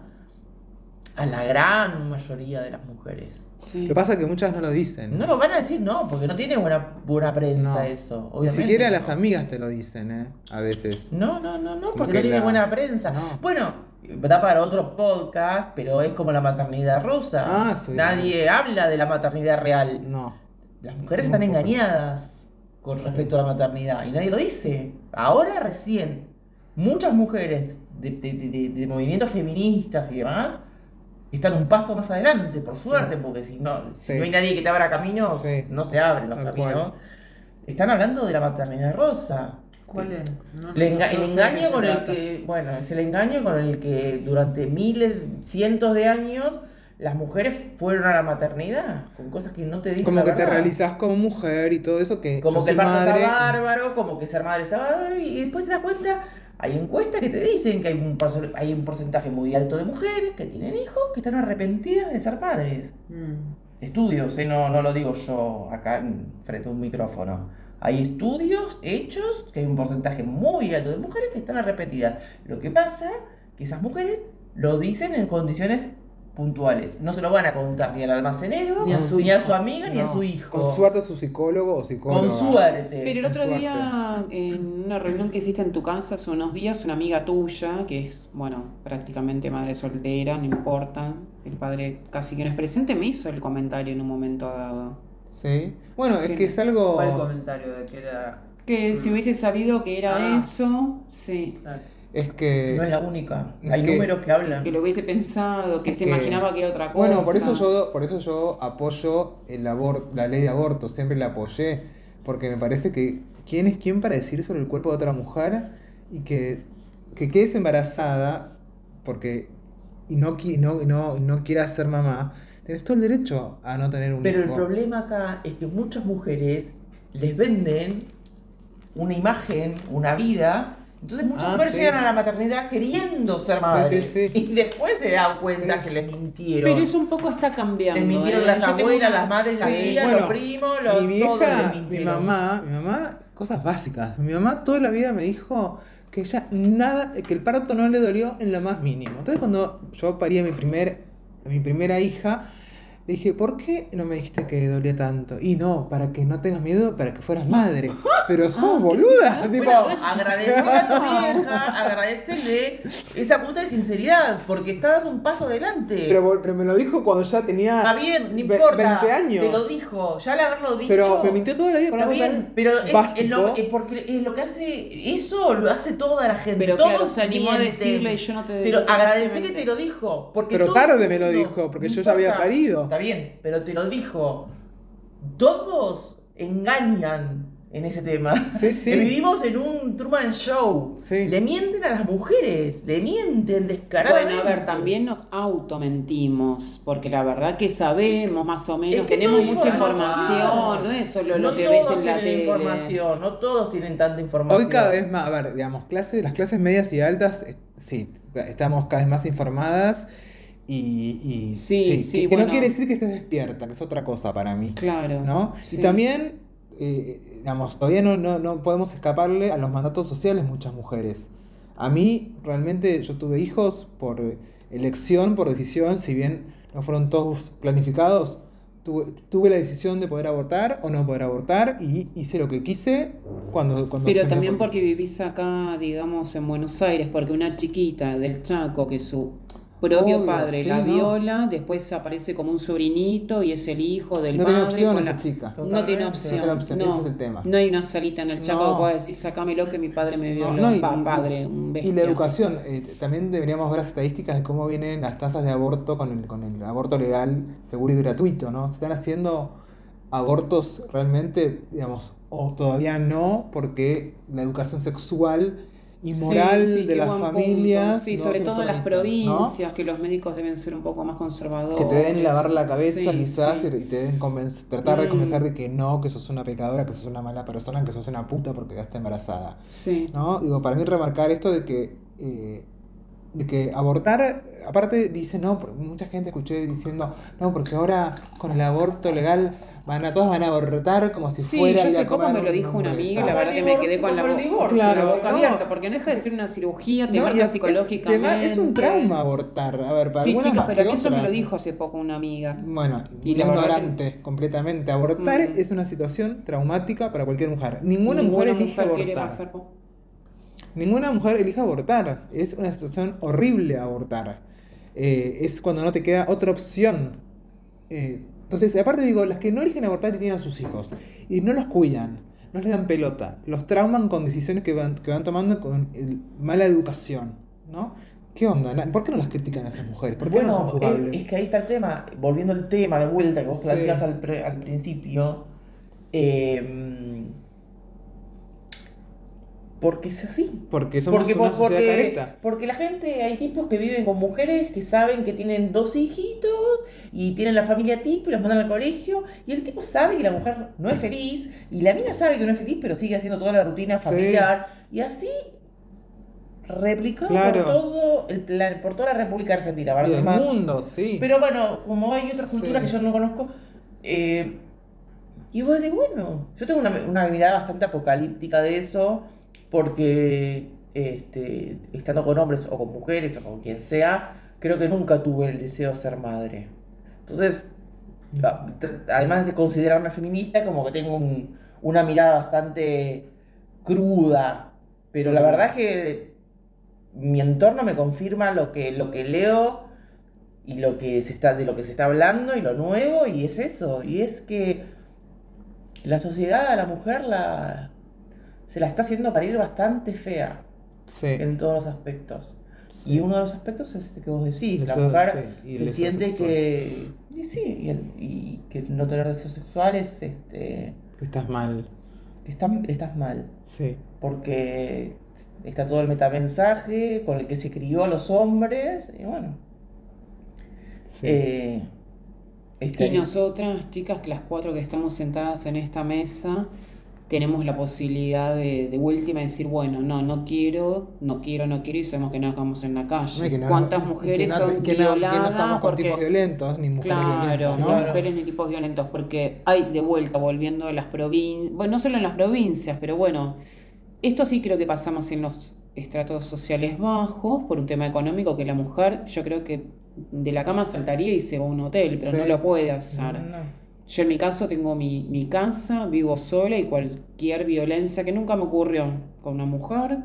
a la gran mayoría de las mujeres. Sí. Lo que pasa es que muchas no lo dicen. No lo van a decir, no, porque no tiene buena, buena prensa No. eso. Ni siquiera no. las amigas te lo dicen, ¿eh? A veces. No, no, no, no, porque que no tiene la- buena prensa. No. Bueno, da para otro podcast, pero es como la maternidad rusa. Ah, sí. Nadie habla de la maternidad real. No. Las mujeres Muy están poco. engañadas con respecto a la maternidad y nadie lo dice. Ahora recién, muchas mujeres de, de- de- de- de movimientos feministas y demás están un paso más adelante, por Sí. suerte, porque si no, si no hay nadie que te abra caminos, Sí. no se abren los Tal caminos. cual. Están hablando de la maternidad rosa. ¿Cuál es? No, Le enga- no el engaño con el que, bueno, es el engaño con el que durante miles, cientos de años las mujeres fueron a la maternidad, con cosas que no te dicen Como la que te verdad. realizas como mujer y todo eso que Como que el parto madre. está bárbaro, como que ser madre está bárbaro, y después te das cuenta, hay encuestas que te dicen que hay un, hay un porcentaje muy alto de mujeres que tienen hijos que están arrepentidas de ser padres. Mm. Estudios, ¿eh? no, no lo digo yo acá en- frente a un micrófono. Hay estudios hechos que hay un porcentaje muy alto de mujeres que están arrepentidas. Lo que pasa que esas mujeres lo dicen en condiciones puntuales. No se lo van a contar ni al almacenero, Ni a su ni a su amiga, ni a su hijo. Con suerte a su psicólogo o psicóloga. Con suerte. Pero el otro suerte. día, en una reunión que hiciste en tu casa hace unos días, una amiga tuya, que es, bueno, prácticamente madre soltera, no importa, el padre casi que no es presente, me hizo el comentario en un momento dado. Sí. Bueno, es que es algo. ¿Cuál comentario de que era? Que si hubiese sabido que era Ah. eso, sí. Claro. Es que. No es la única. Hay que- números que hablan. Que lo hubiese pensado, que Es se que- imaginaba que era otra cosa. Bueno, por eso yo, por eso yo apoyo el abor- la ley de aborto, siempre la apoyé, porque me parece que quién es quién para decir sobre el cuerpo de otra mujer y que, que quedes embarazada porque y no, no, y no, y no quieras ser mamá, tenés todo el derecho a no tener un Pero el problema acá es que muchas mujeres les venden una imagen, una vida. Entonces muchas Ah, mujeres sí. llegan a la maternidad queriendo ser Sí, madres. sí, sí. Y después se dan cuenta Sí. que les mintieron. Pero eso un poco está cambiando. les mintieron ¿eh? las Yo tengo abuelas, una- las madres, las tías, bueno, los primos, los mi todos vieja, les mi mintieron. mamá, mi mamá, cosas básicas. Mi mamá toda la vida me dijo que ella nada, que el parto no le dolió en lo más mínimo. Entonces cuando yo parí a mi primer, a mi primera hija, Le dije, ¿por qué no me dijiste que dolía tanto? Y no, para que no tengas miedo, para que fueras madre. Pero sos boluda. tipo, Bueno, agradecerle a tu vieja, agradecerle esa puta de sinceridad, porque está dando un paso adelante. pero, pero me lo dijo cuando ya tenía está bien, no importa. 20 años. Te lo dijo, ya al haberlo dicho. Pero me mintió toda la vida con algo bien, tan pero es, básico. es lo, es porque es lo que hace eso lo hace toda la gente. Pero Todos claro, se animó a decirle y yo no te Pero quise que te lo dijo. Porque Pero tarde me lo dijo, porque yo ya había parido. Está bien, pero te lo dijo. Todos engañan en ese tema. Sí, sí. Vivimos en un Truman Show. Sí. Le mienten a las mujeres, le mienten descaradamente. Bueno, a ver, también nos automentimos, porque la verdad que sabemos más o menos, Es que tenemos mucha información. no es solo No lo que ves todos en la tienen tele. información, no todos tienen tanta información. Hoy cada vez más, a ver, digamos, clases, las clases medias y altas, eh, sí, estamos cada vez más informadas y, y Sí, sí, que, que bueno. no quiere decir que estés despierta, que es otra cosa para mí. Claro. ¿no? sí. Y también, eh, digamos, todavía no, no, no podemos escaparle a los mandatos sociales muchas mujeres. A mí, realmente, yo tuve hijos por elección, por decisión, si bien no fueron todos planificados, tuve, tuve la decisión de poder abortar o no poder abortar y hice lo que quise cuando... cuando Pero también ocurrió. porque vivís acá, digamos, en Buenos Aires, porque una chiquita del Chaco que su propio Obvio, padre sí, la ¿no? viola, después aparece como un sobrinito y es el hijo del No padre. tiene opción con esa la- chica. No tiene opción. No tiene opción, no, ese es el tema. no hay una salita en el Chaco No. que pueda decir, sacámelo que mi padre me violó. no, y- Pa- y- padre, un Y bestia. la educación, eh, también deberíamos ver las estadísticas de cómo vienen las tasas de aborto con el, con el aborto legal, seguro y gratuito, ¿no? Se están haciendo abortos realmente, digamos, o todavía no, porque la educación sexual y moral sí, de las familias. Sí, no sobre todo en las provincias, que los médicos deben ser un poco más conservadores. Que te deben lavar la cabeza quizás y te deben convencer- tratar de Mm. convencer de que no, que sos una pecadora, que sos una mala persona, que sos una puta porque quedaste embarazada. Sí. ¿no? Digo, para mí remarcar esto de que, eh, de que abortar, aparte dice, no, mucha gente escuché diciendo, no, porque ahora con el aborto legal van a todos van a abortar como si Sí, fuera yo poco comer me lo dijo una amiga y la verdad que me quedé con la, como el bo- divorcio. con la boca no. abierta, porque no deja de ser una cirugía, te No, marca es- es- psicológicamente. un trauma abortar. A ver, para Sí, algunas chicas, pero que eso me lo dijo hace poco una amiga. Bueno, Y la ignorante completamente. Abortar Mm. es una situación traumática para cualquier mujer. Ninguna, Ninguna mujer elige mujer quiere abortar. pasar por- Ninguna mujer elige abortar. Es una situación horrible abortar. Eh, es cuando no te queda otra opción. Eh, entonces, aparte digo, las que no eligen abortar y tienen a sus hijos y no los cuidan, no les dan pelota, los trauman con decisiones que van, que van tomando con el- mala educación, ¿no? ¿Qué onda? ¿Por qué no las critican a esas mujeres? ¿Por qué no son Bueno, jugables? es, es que ahí está el tema. Volviendo al tema de vuelta que vos Sí. al, al principio. eh, porque es así. Porque somos Porque, una sociedad porque, careta. porque la gente, hay tipos que viven con mujeres que saben que tienen dos hijitos y tienen la familia tipo y los mandan al colegio y el tipo sabe que la mujer no es feliz y la mina sabe que no es feliz pero sigue haciendo toda la rutina Sí. familiar y así replicado Claro. por todo el plan, por toda la República Argentina, Y Más- mundo, sí. pero bueno, como hay otras culturas Sí. que yo no conozco, eh, y vos decís, bueno, yo tengo una, una mirada bastante apocalíptica de eso, porque este, estando con hombres o con mujeres o con quien sea, creo que nunca tuve el deseo de ser madre. Entonces, a- tr- además de considerarme feminista, como que tengo un- una mirada bastante cruda, pero la verdad es que mi entorno me confirma lo que, lo que leo y lo que se está, de lo que se está hablando y lo nuevo, y es eso, y es que la sociedad a la mujer la, se la está haciendo parir bastante fea Sí. en todos los aspectos. Y uno de los aspectos es este que vos decís, la mujer sí, se siente sexual. que... Y sí, y, el- y que no tener deseos sexuales, este, Estás mal. que están, estás mal. Sí. Porque está todo el metamensaje con el que se crió a los hombres, y bueno. sí. eh, está- Y nosotras, chicas, que las cuatro que estamos sentadas en esta mesa, tenemos la posibilidad de, de última decir, bueno, no, no quiero, no quiero, no quiero, y sabemos que no acabamos en la calle. No, que ¿Cuántas que mujeres no- son que que no violadas? estamos con porque- tipos violentos, ni mujeres Claro, violentas, ¿no? Claro. mujeres ni tipos violentos, porque hay de vuelta, volviendo de las provincias, bueno, no solo en las provincias, pero bueno, esto sí creo que pasa más en los estratos sociales bajos, por un tema económico, que la mujer, yo creo que de la cama saltaría y se va a un hotel, pero Sí. no lo puede hacer. Yo en mi caso tengo mi, mi casa, vivo sola y cualquier violencia que nunca me ocurrió con una mujer.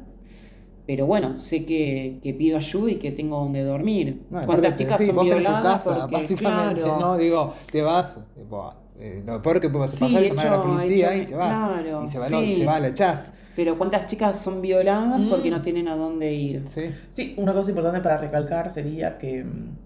Pero bueno, sé que, que pido ayuda y que tengo donde dormir. No, ¿Cuántas chicas sí, son vos tenés tu violadas? casa, porque, básicamente, claro, no, digo, te vas, tipo, eh, lo peor que puede Sí, pasar es llamar a la policía hecho- y te vas. claro, y se va, sí. no, y se va, la echás. Pero ¿cuántas chicas son violadas Mm. porque no tienen a dónde ir? Sí. Sí, una cosa importante para recalcar sería que mm,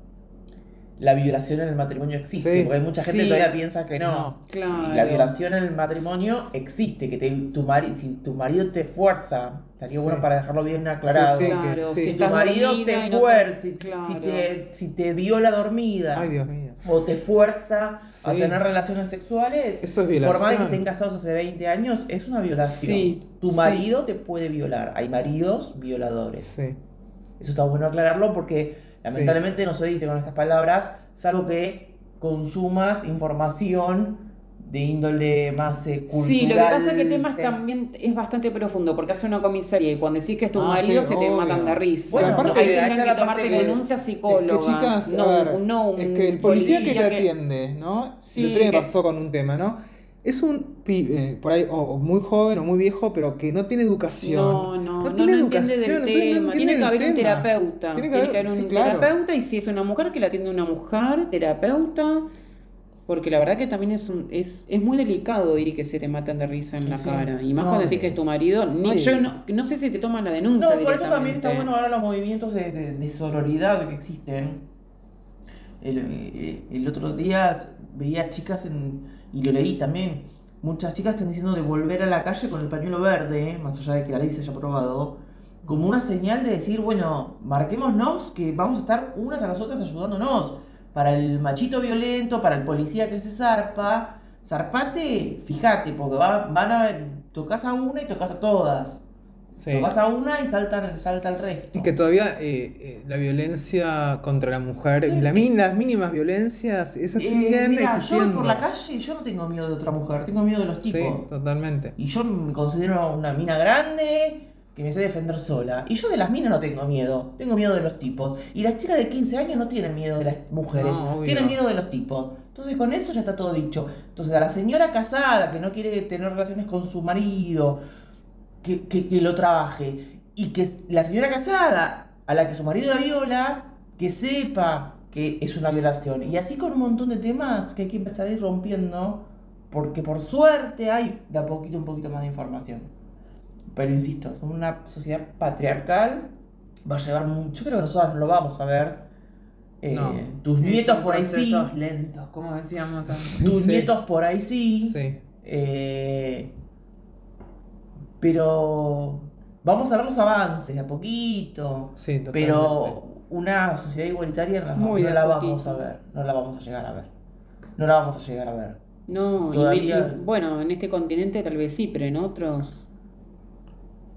la violación en el matrimonio existe, Sí. porque mucha gente Sí. todavía piensa que no. No. Claro. La violación en el matrimonio existe, que te, tu mari, si tu marido te fuerza, estaría Sí. bueno para dejarlo bien aclarado. Sí, sí, Claro, que- si sí. Si estás tu marido te no fuerza, si, Claro. si te, si te viola dormida, Ay, Dios mío. o te fuerza a tener relaciones sexuales, Eso es por más de que violación. estén casados hace 20 años, es una violación. Sí, tu sí. marido te puede violar. Hay maridos violadores. Sí. Eso está bueno aclararlo porque lamentablemente no se dice con estas palabras, salvo que consumas información de índole más eh, cultural. Sí, lo que pasa es que el tema es también es bastante profundo, porque hace una comisaría y cuando decís que es tu Ah, marido sí, se te obvio. matan de risa. Bueno, ahí tendrán está que la tomarte denuncias Es que psicólogas. chicas, no, ver, no un es que el policía, que te atiende, ¿no? Sí, me que- pasó con un tema, ¿no? Es un pibe, por ahí, o, o muy joven o muy viejo, pero que no tiene educación. No, no, no, tiene no entiende del entonces no tema. entiende Tiene que haber un tema. terapeuta. Tiene que haber, un claro. terapeuta y si es una mujer que la atiende una mujer, terapeuta. Porque la verdad que también es, un, es, es muy delicado ir y que se te maten de risa en la Sí. cara. Y más No, cuando decís que es tu marido. Ni, no, yo no, no sé si te toman la No, denuncia por eso también está bueno ahora los movimientos de, de, de sororidad que existen. El, eh, el otro día veía chicas en, y lo leí también. Muchas chicas están diciendo de volver a la calle con el pañuelo verde, más allá de que la ley se haya aprobado, como una señal de decir, bueno, marquémonos que vamos a estar unas a las otras ayudándonos. Para el machito violento, para el policía que se zarpa, zarpate, fíjate, porque va- van a tocas a una y tocas a todas. Sí. A una y salta, salta el resto. Y que todavía eh, eh, la violencia contra la mujer, Sí. la las mínimas violencias, esas Eh, siguen mira, yo voy existiendo. por la calle y yo no tengo miedo de otra mujer, tengo miedo de los Sí, tipos. totalmente. Y yo me considero una mina grande que me sé defender sola. Y yo de las minas no tengo miedo, tengo miedo de los tipos. Y las chicas de 15 años no tienen miedo de las mujeres, No, tienen miedo de los tipos. Entonces con eso ya está todo dicho. Entonces a la señora casada que no quiere tener relaciones con su marido, que, que, que lo trabaje. Y que la señora casada, a la que su marido la viola, que sepa que es una violación. Y así con un montón de temas que hay que empezar a ir rompiendo, porque por suerte hay de a poquito un poquito más de información. Pero insisto, una sociedad patriarcal, va a llevar mucho, yo creo que nosotros no lo vamos a ver. Eh, No. Tus nietos por ahí sí, lentos, como decíamos antes. tus Sí. nietos por ahí sí. Sí. Eh, pero vamos a ver los avances de a poquito. Sí, totalmente. Pero una sociedad igualitaria no la, Muy no la vamos a ver. No la vamos a llegar a ver. No la vamos a llegar a ver. No, y- Todavía- y, bueno, en este continente tal vez sí, pero en otros.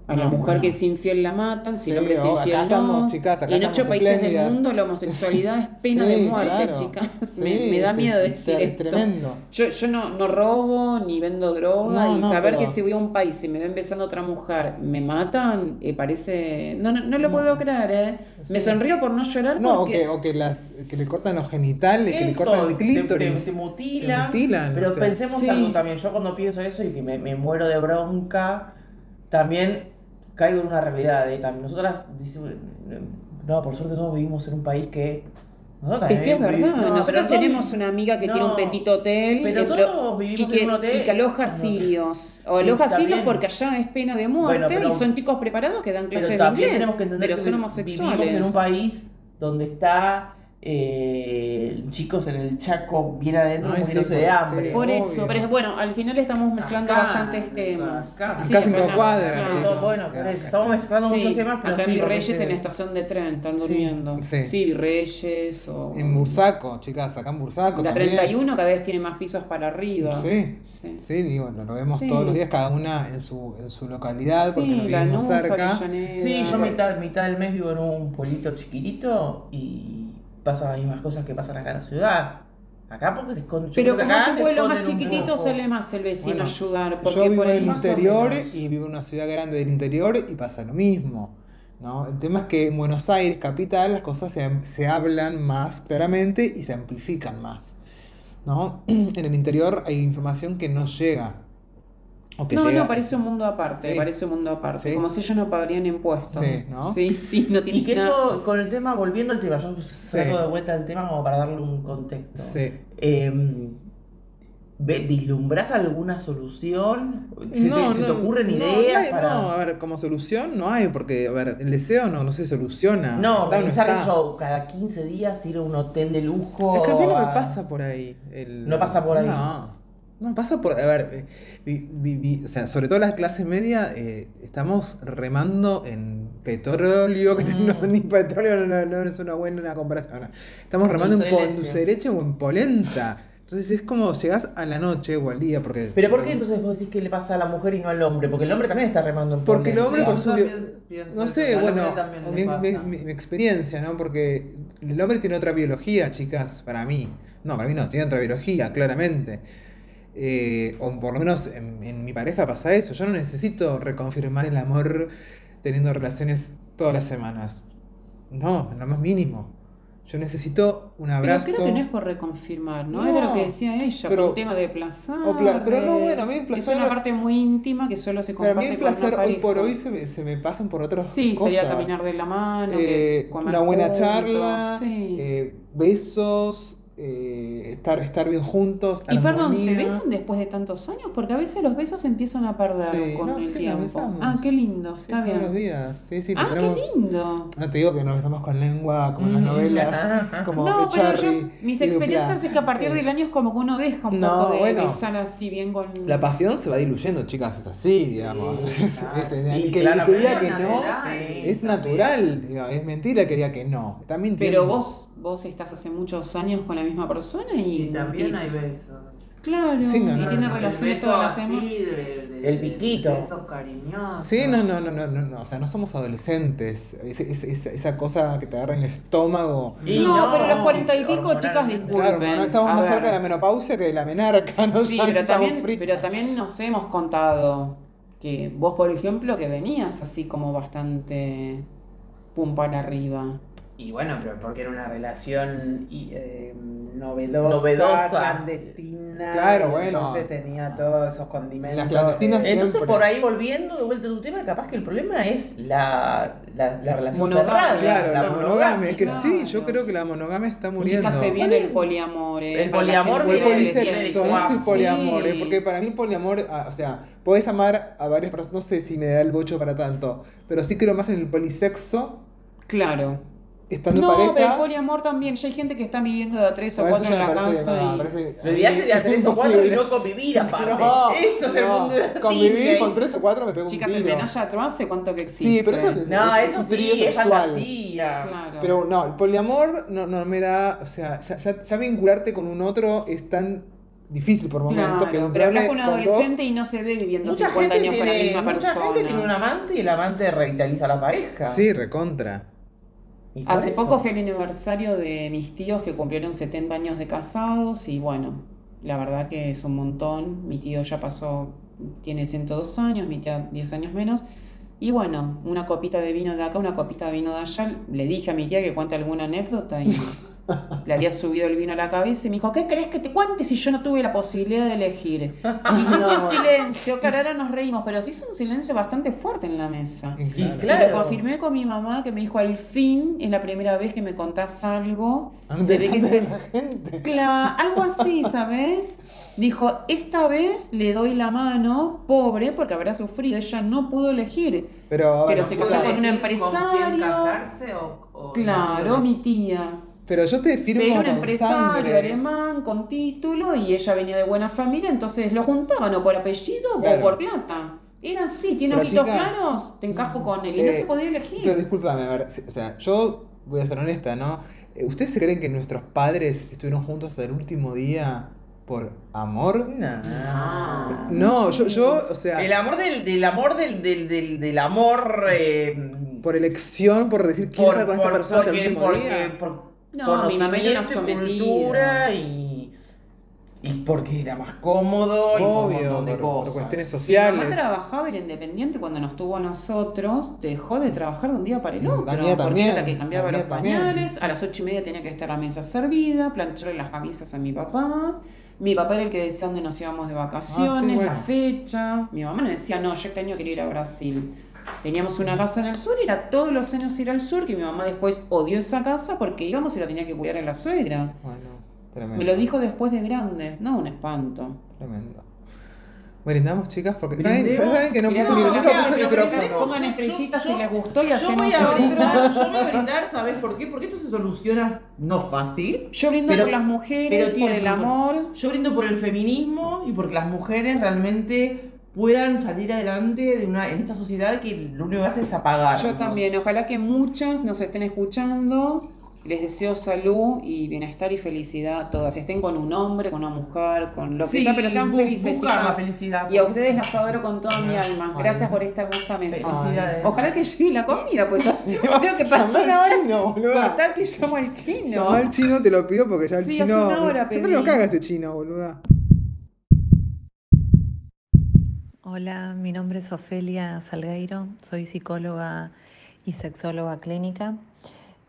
A la No, mujer bueno. que es infiel la matan, si Sí, el hombre es oh, acá infiel no. estamos, chicas, acá y en ocho países del mundo la homosexualidad es pena Sí, de muerte, claro. chicas. Sí, me, me da sí, miedo sí, decir es esto. tremendo. Yo, yo no, no robo ni vendo droga No, y no, saber pero- que si voy a un país y me ven besando a otra mujer, me matan, eh, parece... No, no, no lo puedo creer, ¿eh? Me sonrío por no llorar No, o que, o que, las, que le cortan los genitales, que le cortan el clítoris. Te, te mutilan. Te mutilan, pero o sea. pensemos Sí. algo también. Yo cuando pienso eso y que me, me muero de bronca, también caigo en una realidad. ¿eh? También nosotras, no, por suerte todos vivimos en un país que... nosotros Es que es verdad, no, nosotros tenemos una amiga que tiene un petit hotel pero todos vivimos y, que, en un hotel. y que aloja sirios. O aloja sirios porque allá es pena de muerte Bueno, pero- y son chicos preparados que dan clases de inglés, tenemos que entender pero que son homosexuales. vivimos en un país donde está eh, chicos en el Chaco bien adentro sí, muriéndose de hambre. sí. Por Obvio. eso, pero es- bueno, al final estamos mezclando Acá, bastantes acá, temas. acá. Acá cinco cuadras, claro. No, bueno, estamos mezclando Sí, muchos temas, pero acá sí, Virreyes en estación de tren están Sí. durmiendo. Sí. Sí, Virreyes o... En Bursaco, chicas, acá en Bursaco La también. 31 cada vez tiene más pisos para arriba. Sí, Sí. sí, digo, lo, lo vemos Sí. todos los días, cada una en su, en su localidad, porque Sí, nos la vivimos Nusa, cerca. Sí, yo mitad, mitad del mes vivo en un pueblito chiquitito y pasan las mismas cosas que pasan acá en la ciudad. Acá porque se esconde. Pero como acá es un pueblo más chiquitito, sale más el vecino Bueno, ayudar. Porque Yo vivo por en el interior y vivo en una ciudad grande del interior y pasa lo mismo. ¿no? El tema es que en Buenos Aires, capital, las cosas se, se hablan más claramente y se amplifican más. ¿no? En el interior hay información que no llega. O que No, llega- no, parece un mundo aparte, Sí. parece un mundo aparte. Sí. Como si ellos no pagarían impuestos. Sí, ¿no? Sí, sí, no tiene Y que nada. eso, con el tema, volviendo al tema, yo saco de vuelta el tema como para darle un contexto. Sí. Eh, ve- ¿Vislumbras alguna solución? ¿Se, No, te, se te no, ocurren no, ideas no hay- para.? No, a ver, como solución no hay, porque, a ver, el deseo no, no se soluciona. No, organizar el show cada 15 días, ir a un hotel de lujo. Es que a mí no me pasa por ahí. el- No pasa por ahí. No, no pasa por. A ver, eh, vi- vi- vi- o sea, sobre todo las clases media, eh, estamos remando en petróleo, que no, Mm. ni petróleo no, no es una buena comparación. no. Estamos remando en leche. dulce de leche o en polenta. Entonces es como llegás a la noche o al día, porque. Pero ¿por qué entonces vos decís que le pasa a la mujer y no al hombre? Porque el hombre también está remando en Porque el hombre por su... No sé, bueno, mi- mi- mi experiencia, ¿no? Porque el hombre tiene otra biología, chicas, para mí. No, para mí no, tiene otra biología, claramente. Eh, o por lo menos en, en mi pareja pasa eso. Yo no necesito reconfirmar el amor teniendo relaciones todas las semanas. No, en lo más mínimo. Yo necesito un Pero abrazo. creo que no es por reconfirmar, ¿no? No, Era lo que decía ella, pero- por un tema de placer. pla- pero no, bueno, a mí el placer- Es una parte muy íntima que solo se Pero a mí comparte el placer hoy por hoy se me, se me pasan por otras Sí, cosas. sería caminar de la mano, Eh, comer una buena juntos, charla, sí. eh, besos, eh, estar, estar bien juntos. Y perdón, ¿se besan después de tantos años? Porque a veces los besos se empiezan a perder Sí, con no, el sí, nos tiempo. besamos. Ah, qué lindo, Sí, está todos los bien. días. Sí, sí, Ah, tenemos- qué lindo. No te digo que nos besamos con lengua como en las Mm, novelas, como No, pero yo, mis experiencias es que a partir Eh, del año es como que uno deja un No, poco de bueno. besar así bien con... La pasión se va diluyendo, chicas, es así, digamos. Sí, Es- el que, claro, el que diga pero que es no natural, es natural, es mentira que diga que no. Mintiendo. Pero vos, vos estás hace muchos años con la misma persona y... Y también y- hay besos. Claro, Sí, no, y no, tiene no, relaciones beso todas las semanas. El piquito. Besos cariñosos. Sí, no, no, no, no, no, no, o sea, no somos adolescentes. Es- es- es- esa cosa que te agarra en el estómago. Y no, pero los cuarenta y pico, chicas, disculpen. Claro, no estamos A más ver. cerca de la menopausia que de la menarca, ¿no? Sí, pero también, fritas. pero también nos hemos contado que vos, por ejemplo, que venías así como bastante pum para arriba. Y bueno, pero porque era una relación y, eh, novedosa, Novedosa. clandestina. Claro, bueno. Entonces tenía todos esos condimentos. Las clandestinas de- Entonces, por ahí volviendo de vuelta a tu tema, capaz que el problema es la, la, la relación Monogamia. cerrada. Claro, la, monogamia. Es que claro. sí, yo creo que la monogamia está muriendo. Chicas, se viene el poliamor. eh, El la poliamor el viene decía- polisexo, el sí. poliamor, eh, porque para mí el poliamor, ah, o sea, podés amar a varias personas, no sé si me da el bocho para tanto, pero sí creo más en el polisexo, Claro. Estando No, en pareja. pero el poliamor también. Ya hay gente que está viviendo de a tres o cuatro en la casa. no, Lo ideal sería tres o cuatro y no convivir aparte. No, eso es el no, mundo de Convivir Disney. con tres o cuatro me pego un Chicas, el tiro. menage a trois, ¿hace cuánto que existe? Sí, pero eso es- No, es eso un trío sí, es sexual. fantasía. Claro. Pero no, el poliamor no, no me da, o sea, ya, ya, ya vincularte con un otro es tan difícil por momentos que Claro, pero hablas con un dos- adolescente y no se ve viviendo Mucha 50 gente, años con la tiene, misma mucha persona. gente tiene un amante y el amante revitaliza a la pareja. Sí, recontra. Hace eso. poco fue el aniversario de mis tíos que cumplieron 70 años de casados y bueno, la verdad que es un montón. Mi tío ya pasó, tiene 102 años, mi tía 10 años menos. Y bueno, una copita de vino de acá, una copita de vino de allá. Le dije a mi tía que cuente alguna anécdota y le había subido el vino a la cabeza y me dijo, ¿qué crees que te cuente si yo no tuve la posibilidad de elegir? Y se hizo un silencio, claro, ahora nos reímos, pero se hizo un silencio bastante fuerte en la mesa. Y Y claro. lo confirmé con mi mamá que me dijo, al fin es la primera vez que me contás algo. Antes Se ve que de se... la gente. Algo así, ¿sabes? Dijo, esta vez le doy la mano, pobre, porque habrá sufrido, ella no pudo elegir. Pero, Pero se casó con un ¿Con quién empresario. casarse o, o Claro, no? mi tía. Pero yo te firmo Pero un con empresario sangre. alemán con título y ella venía de buena familia, entonces lo juntaban o por apellido Claro. o por plata. Era así, tiene ojitos claros, te encajo con él y no Eh, se podía elegir. Pero discúlpame, a ver, o sea, yo voy a ser honesta, ¿no? Eh, ¿Ustedes se creen que nuestros padres estuvieron juntos hasta el último día por amor? No. No, yo, yo o sea, El amor del, del amor del, del, del, del amor. eh, por elección, por decir quiero estar con esta persona hasta el porque- último porque- día. por No, mi mamá era una sometida. cultura y. Y porque era más cómodo y por un Obvio, montón de por, por cosas. cuestiones Mi mamá sociales. trabajaba, era independiente cuando nos tuvo a nosotros, dejó de trabajar de un día para el otro. mía porque también, era la que cambiaba los también. pañales, a las ocho y media tenía que estar la mesa servida, plancharle las camisas a mi papá. Mi papá era el que decía dónde nos íbamos de vacaciones, Ah, sí, bueno. la fecha. Mi mamá nos decía, no, yo este año quería ir a Brasil. Teníamos una casa en el sur, y era todos los años ir al sur, que mi mamá después odió esa casa porque íbamos y la tenía que cuidar en la suegra. Bueno, tremendo. Me lo dijo después de grande, no un espanto. Tremendo. Brindamos, chicas, porque ¿saben. ¿saben que no puse, nunca puse el Pero micrófono? Pongan estrellitas yo- si les gustó y Yo hacemos voy, a brindar, yo voy a brindar, ¿sabes por qué? Porque esto se soluciona no fácil. Yo brindo Pero- por las mujeres, por tiene el amor. Yo brindo por el feminismo y porque las mujeres realmente puedan salir adelante de una, en esta sociedad que lo único que hace es apagar. Yo también, ojalá que muchas nos estén escuchando. Les deseo salud y bienestar y felicidad a todas. Estén con un hombre, con una mujer, con lo que Sí, sea, pero sean felices. la felicidad, Y a ustedes las adoro con toda mi alma. Ay. Gracias por esta hermosa mesa. Felicidades. Ojalá que llegue la comida, pues creo que pasó una hora. chino. Cortá que llamo al chino. Llamá al chino, te lo pido porque ya el Sí, hace chino. una hora Siempre nos caga ese chino, boluda. Hola, mi nombre es Ofelia Salgueiro, soy psicóloga y sexóloga clínica.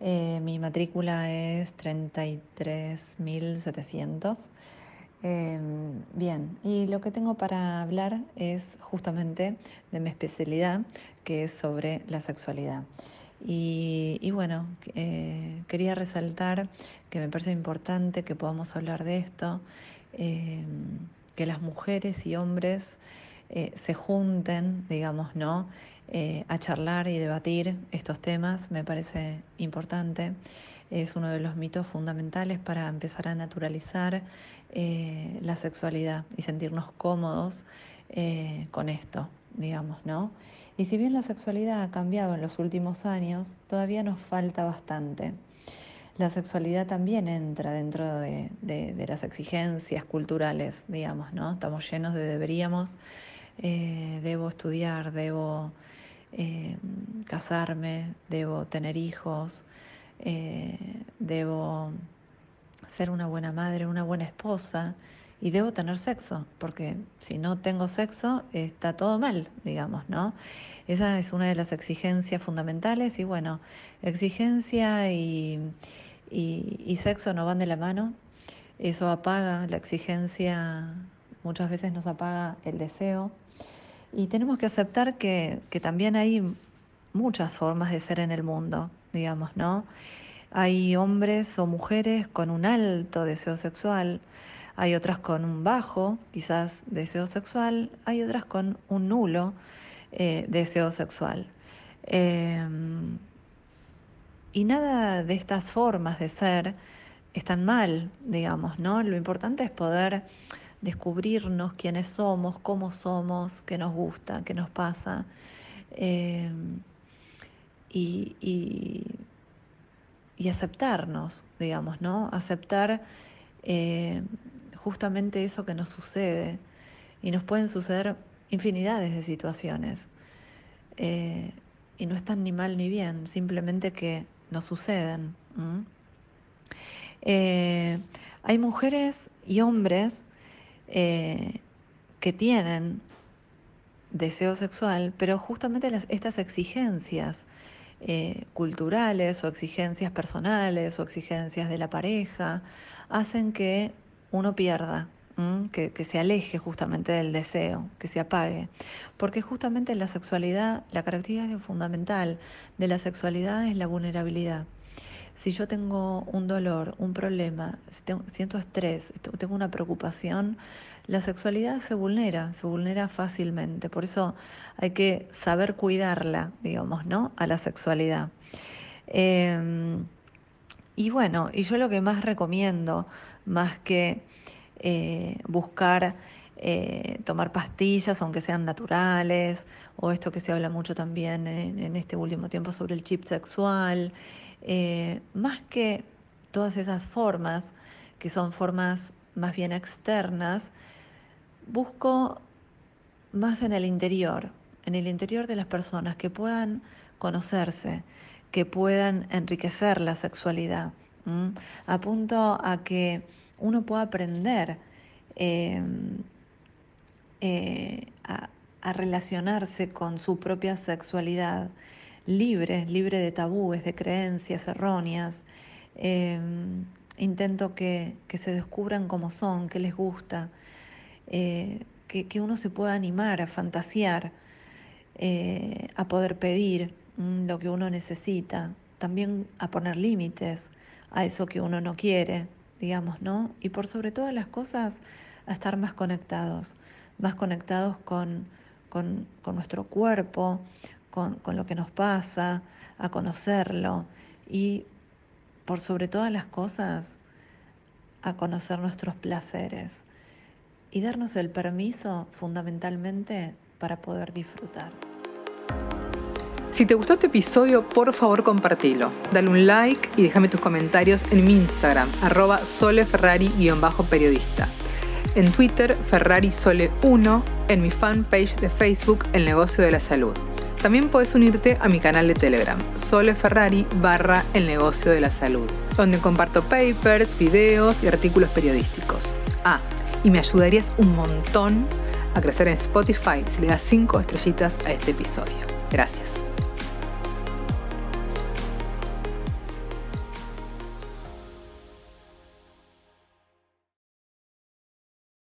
Eh, mi matrícula es 33.700. Eh, bien, y lo que tengo para hablar es justamente de mi especialidad, que es sobre la sexualidad. Y, bueno, eh, quería resaltar que me parece importante que podamos hablar de esto, eh, que las mujeres y hombres eh, se junten, digamos, ¿no? Eh, a charlar y debatir estos temas, me parece importante. Es uno de los mitos fundamentales para empezar a naturalizar eh, la sexualidad y sentirnos cómodos con esto, digamos, ¿no? Y si bien la sexualidad ha cambiado en los últimos años, todavía nos falta bastante. La sexualidad también entra dentro de, de- de las exigencias culturales, digamos, ¿no? Estamos llenos de deberíamos, eh, debo estudiar, debo eh, casarme, debo tener hijos, eh, debo ser una buena madre, una buena esposa y debo tener sexo, porque si no tengo sexo está todo mal, digamos, ¿no? Esa es una de las exigencias fundamentales y bueno, exigencia y, y- y sexo no van de la mano, eso apaga la exigencia, muchas veces nos apaga el deseo y tenemos que aceptar que, que también hay muchas formas de ser en el mundo, digamos, ¿no? Hay hombres o mujeres con un alto deseo sexual, hay otras con un bajo, quizás, deseo sexual, hay otras con un nulo eh, deseo sexual. Eh, y nada de estas formas de ser están mal, digamos, ¿no? Lo importante es poder descubrirnos quiénes somos, cómo somos, qué nos gusta, qué nos pasa. eh, y, y- aceptarnos, digamos, ¿no? Aceptar eh, justamente eso que nos sucede. Y nos pueden suceder infinidades de situaciones. Eh, y no están ni mal ni bien, simplemente que nos suceden. hay mujeres y hombres eh, que tienen deseo sexual, pero justamente estas exigencias eh, culturales o exigencias personales o exigencias de la pareja hacen que uno pierda, que, que se aleje justamente del deseo, que se apague. Porque justamente la sexualidad, la característica fundamental de la sexualidad es la vulnerabilidad. Si yo tengo un dolor, un problema, siento estrés, te- tengo una preocupación, la sexualidad se vulnera, se vulnera fácilmente. Por eso hay que saber cuidarla, digamos, ¿no? A la sexualidad. Em, y bueno, y yo lo que más recomiendo, más que eh, buscar eh, tomar pastillas, aunque sean naturales, o esto que se habla mucho también en este último tiempo sobre el chip sexual, eh, más que todas esas formas, que son formas más bien externas, busco más en el interior, en el interior de las personas que puedan conocerse, que puedan enriquecer la sexualidad. ¿m? Apunto a que uno pueda aprender em, eh, a, relacionarse con su propia sexualidad libre, libre de tabúes, de creencias erróneas. Em, intento que, se descubran como son, qué les gusta, eh, que, uno se pueda animar a fantasear, eh, a poder pedir mm, lo que uno necesita, también a poner límites a eso que uno no quiere, digamos, ¿no? Y por sobre todas las cosas, a estar más conectados, más conectados con, nuestro cuerpo, con, lo que nos pasa, a conocerlo y por sobre todas las cosas, a conocer nuestros placeres y darnos el permiso fundamentalmente para poder disfrutar. Si te gustó este episodio, por favor compartilo. Dale un like y déjame tus comentarios en mi Instagram, arroba soleferrari-periodista. En Twitter, FerrariSole1, en mi fanpage de Facebook, El Negocio de la Salud. También puedes unirte a mi canal de Telegram, Sole Ferrari barra El Negocio de la Salud, donde comparto papers, videos y artículos periodísticos. Ah, y me ayudarías un montón a crecer en Spotify si le das 5 estrellitas a este episodio.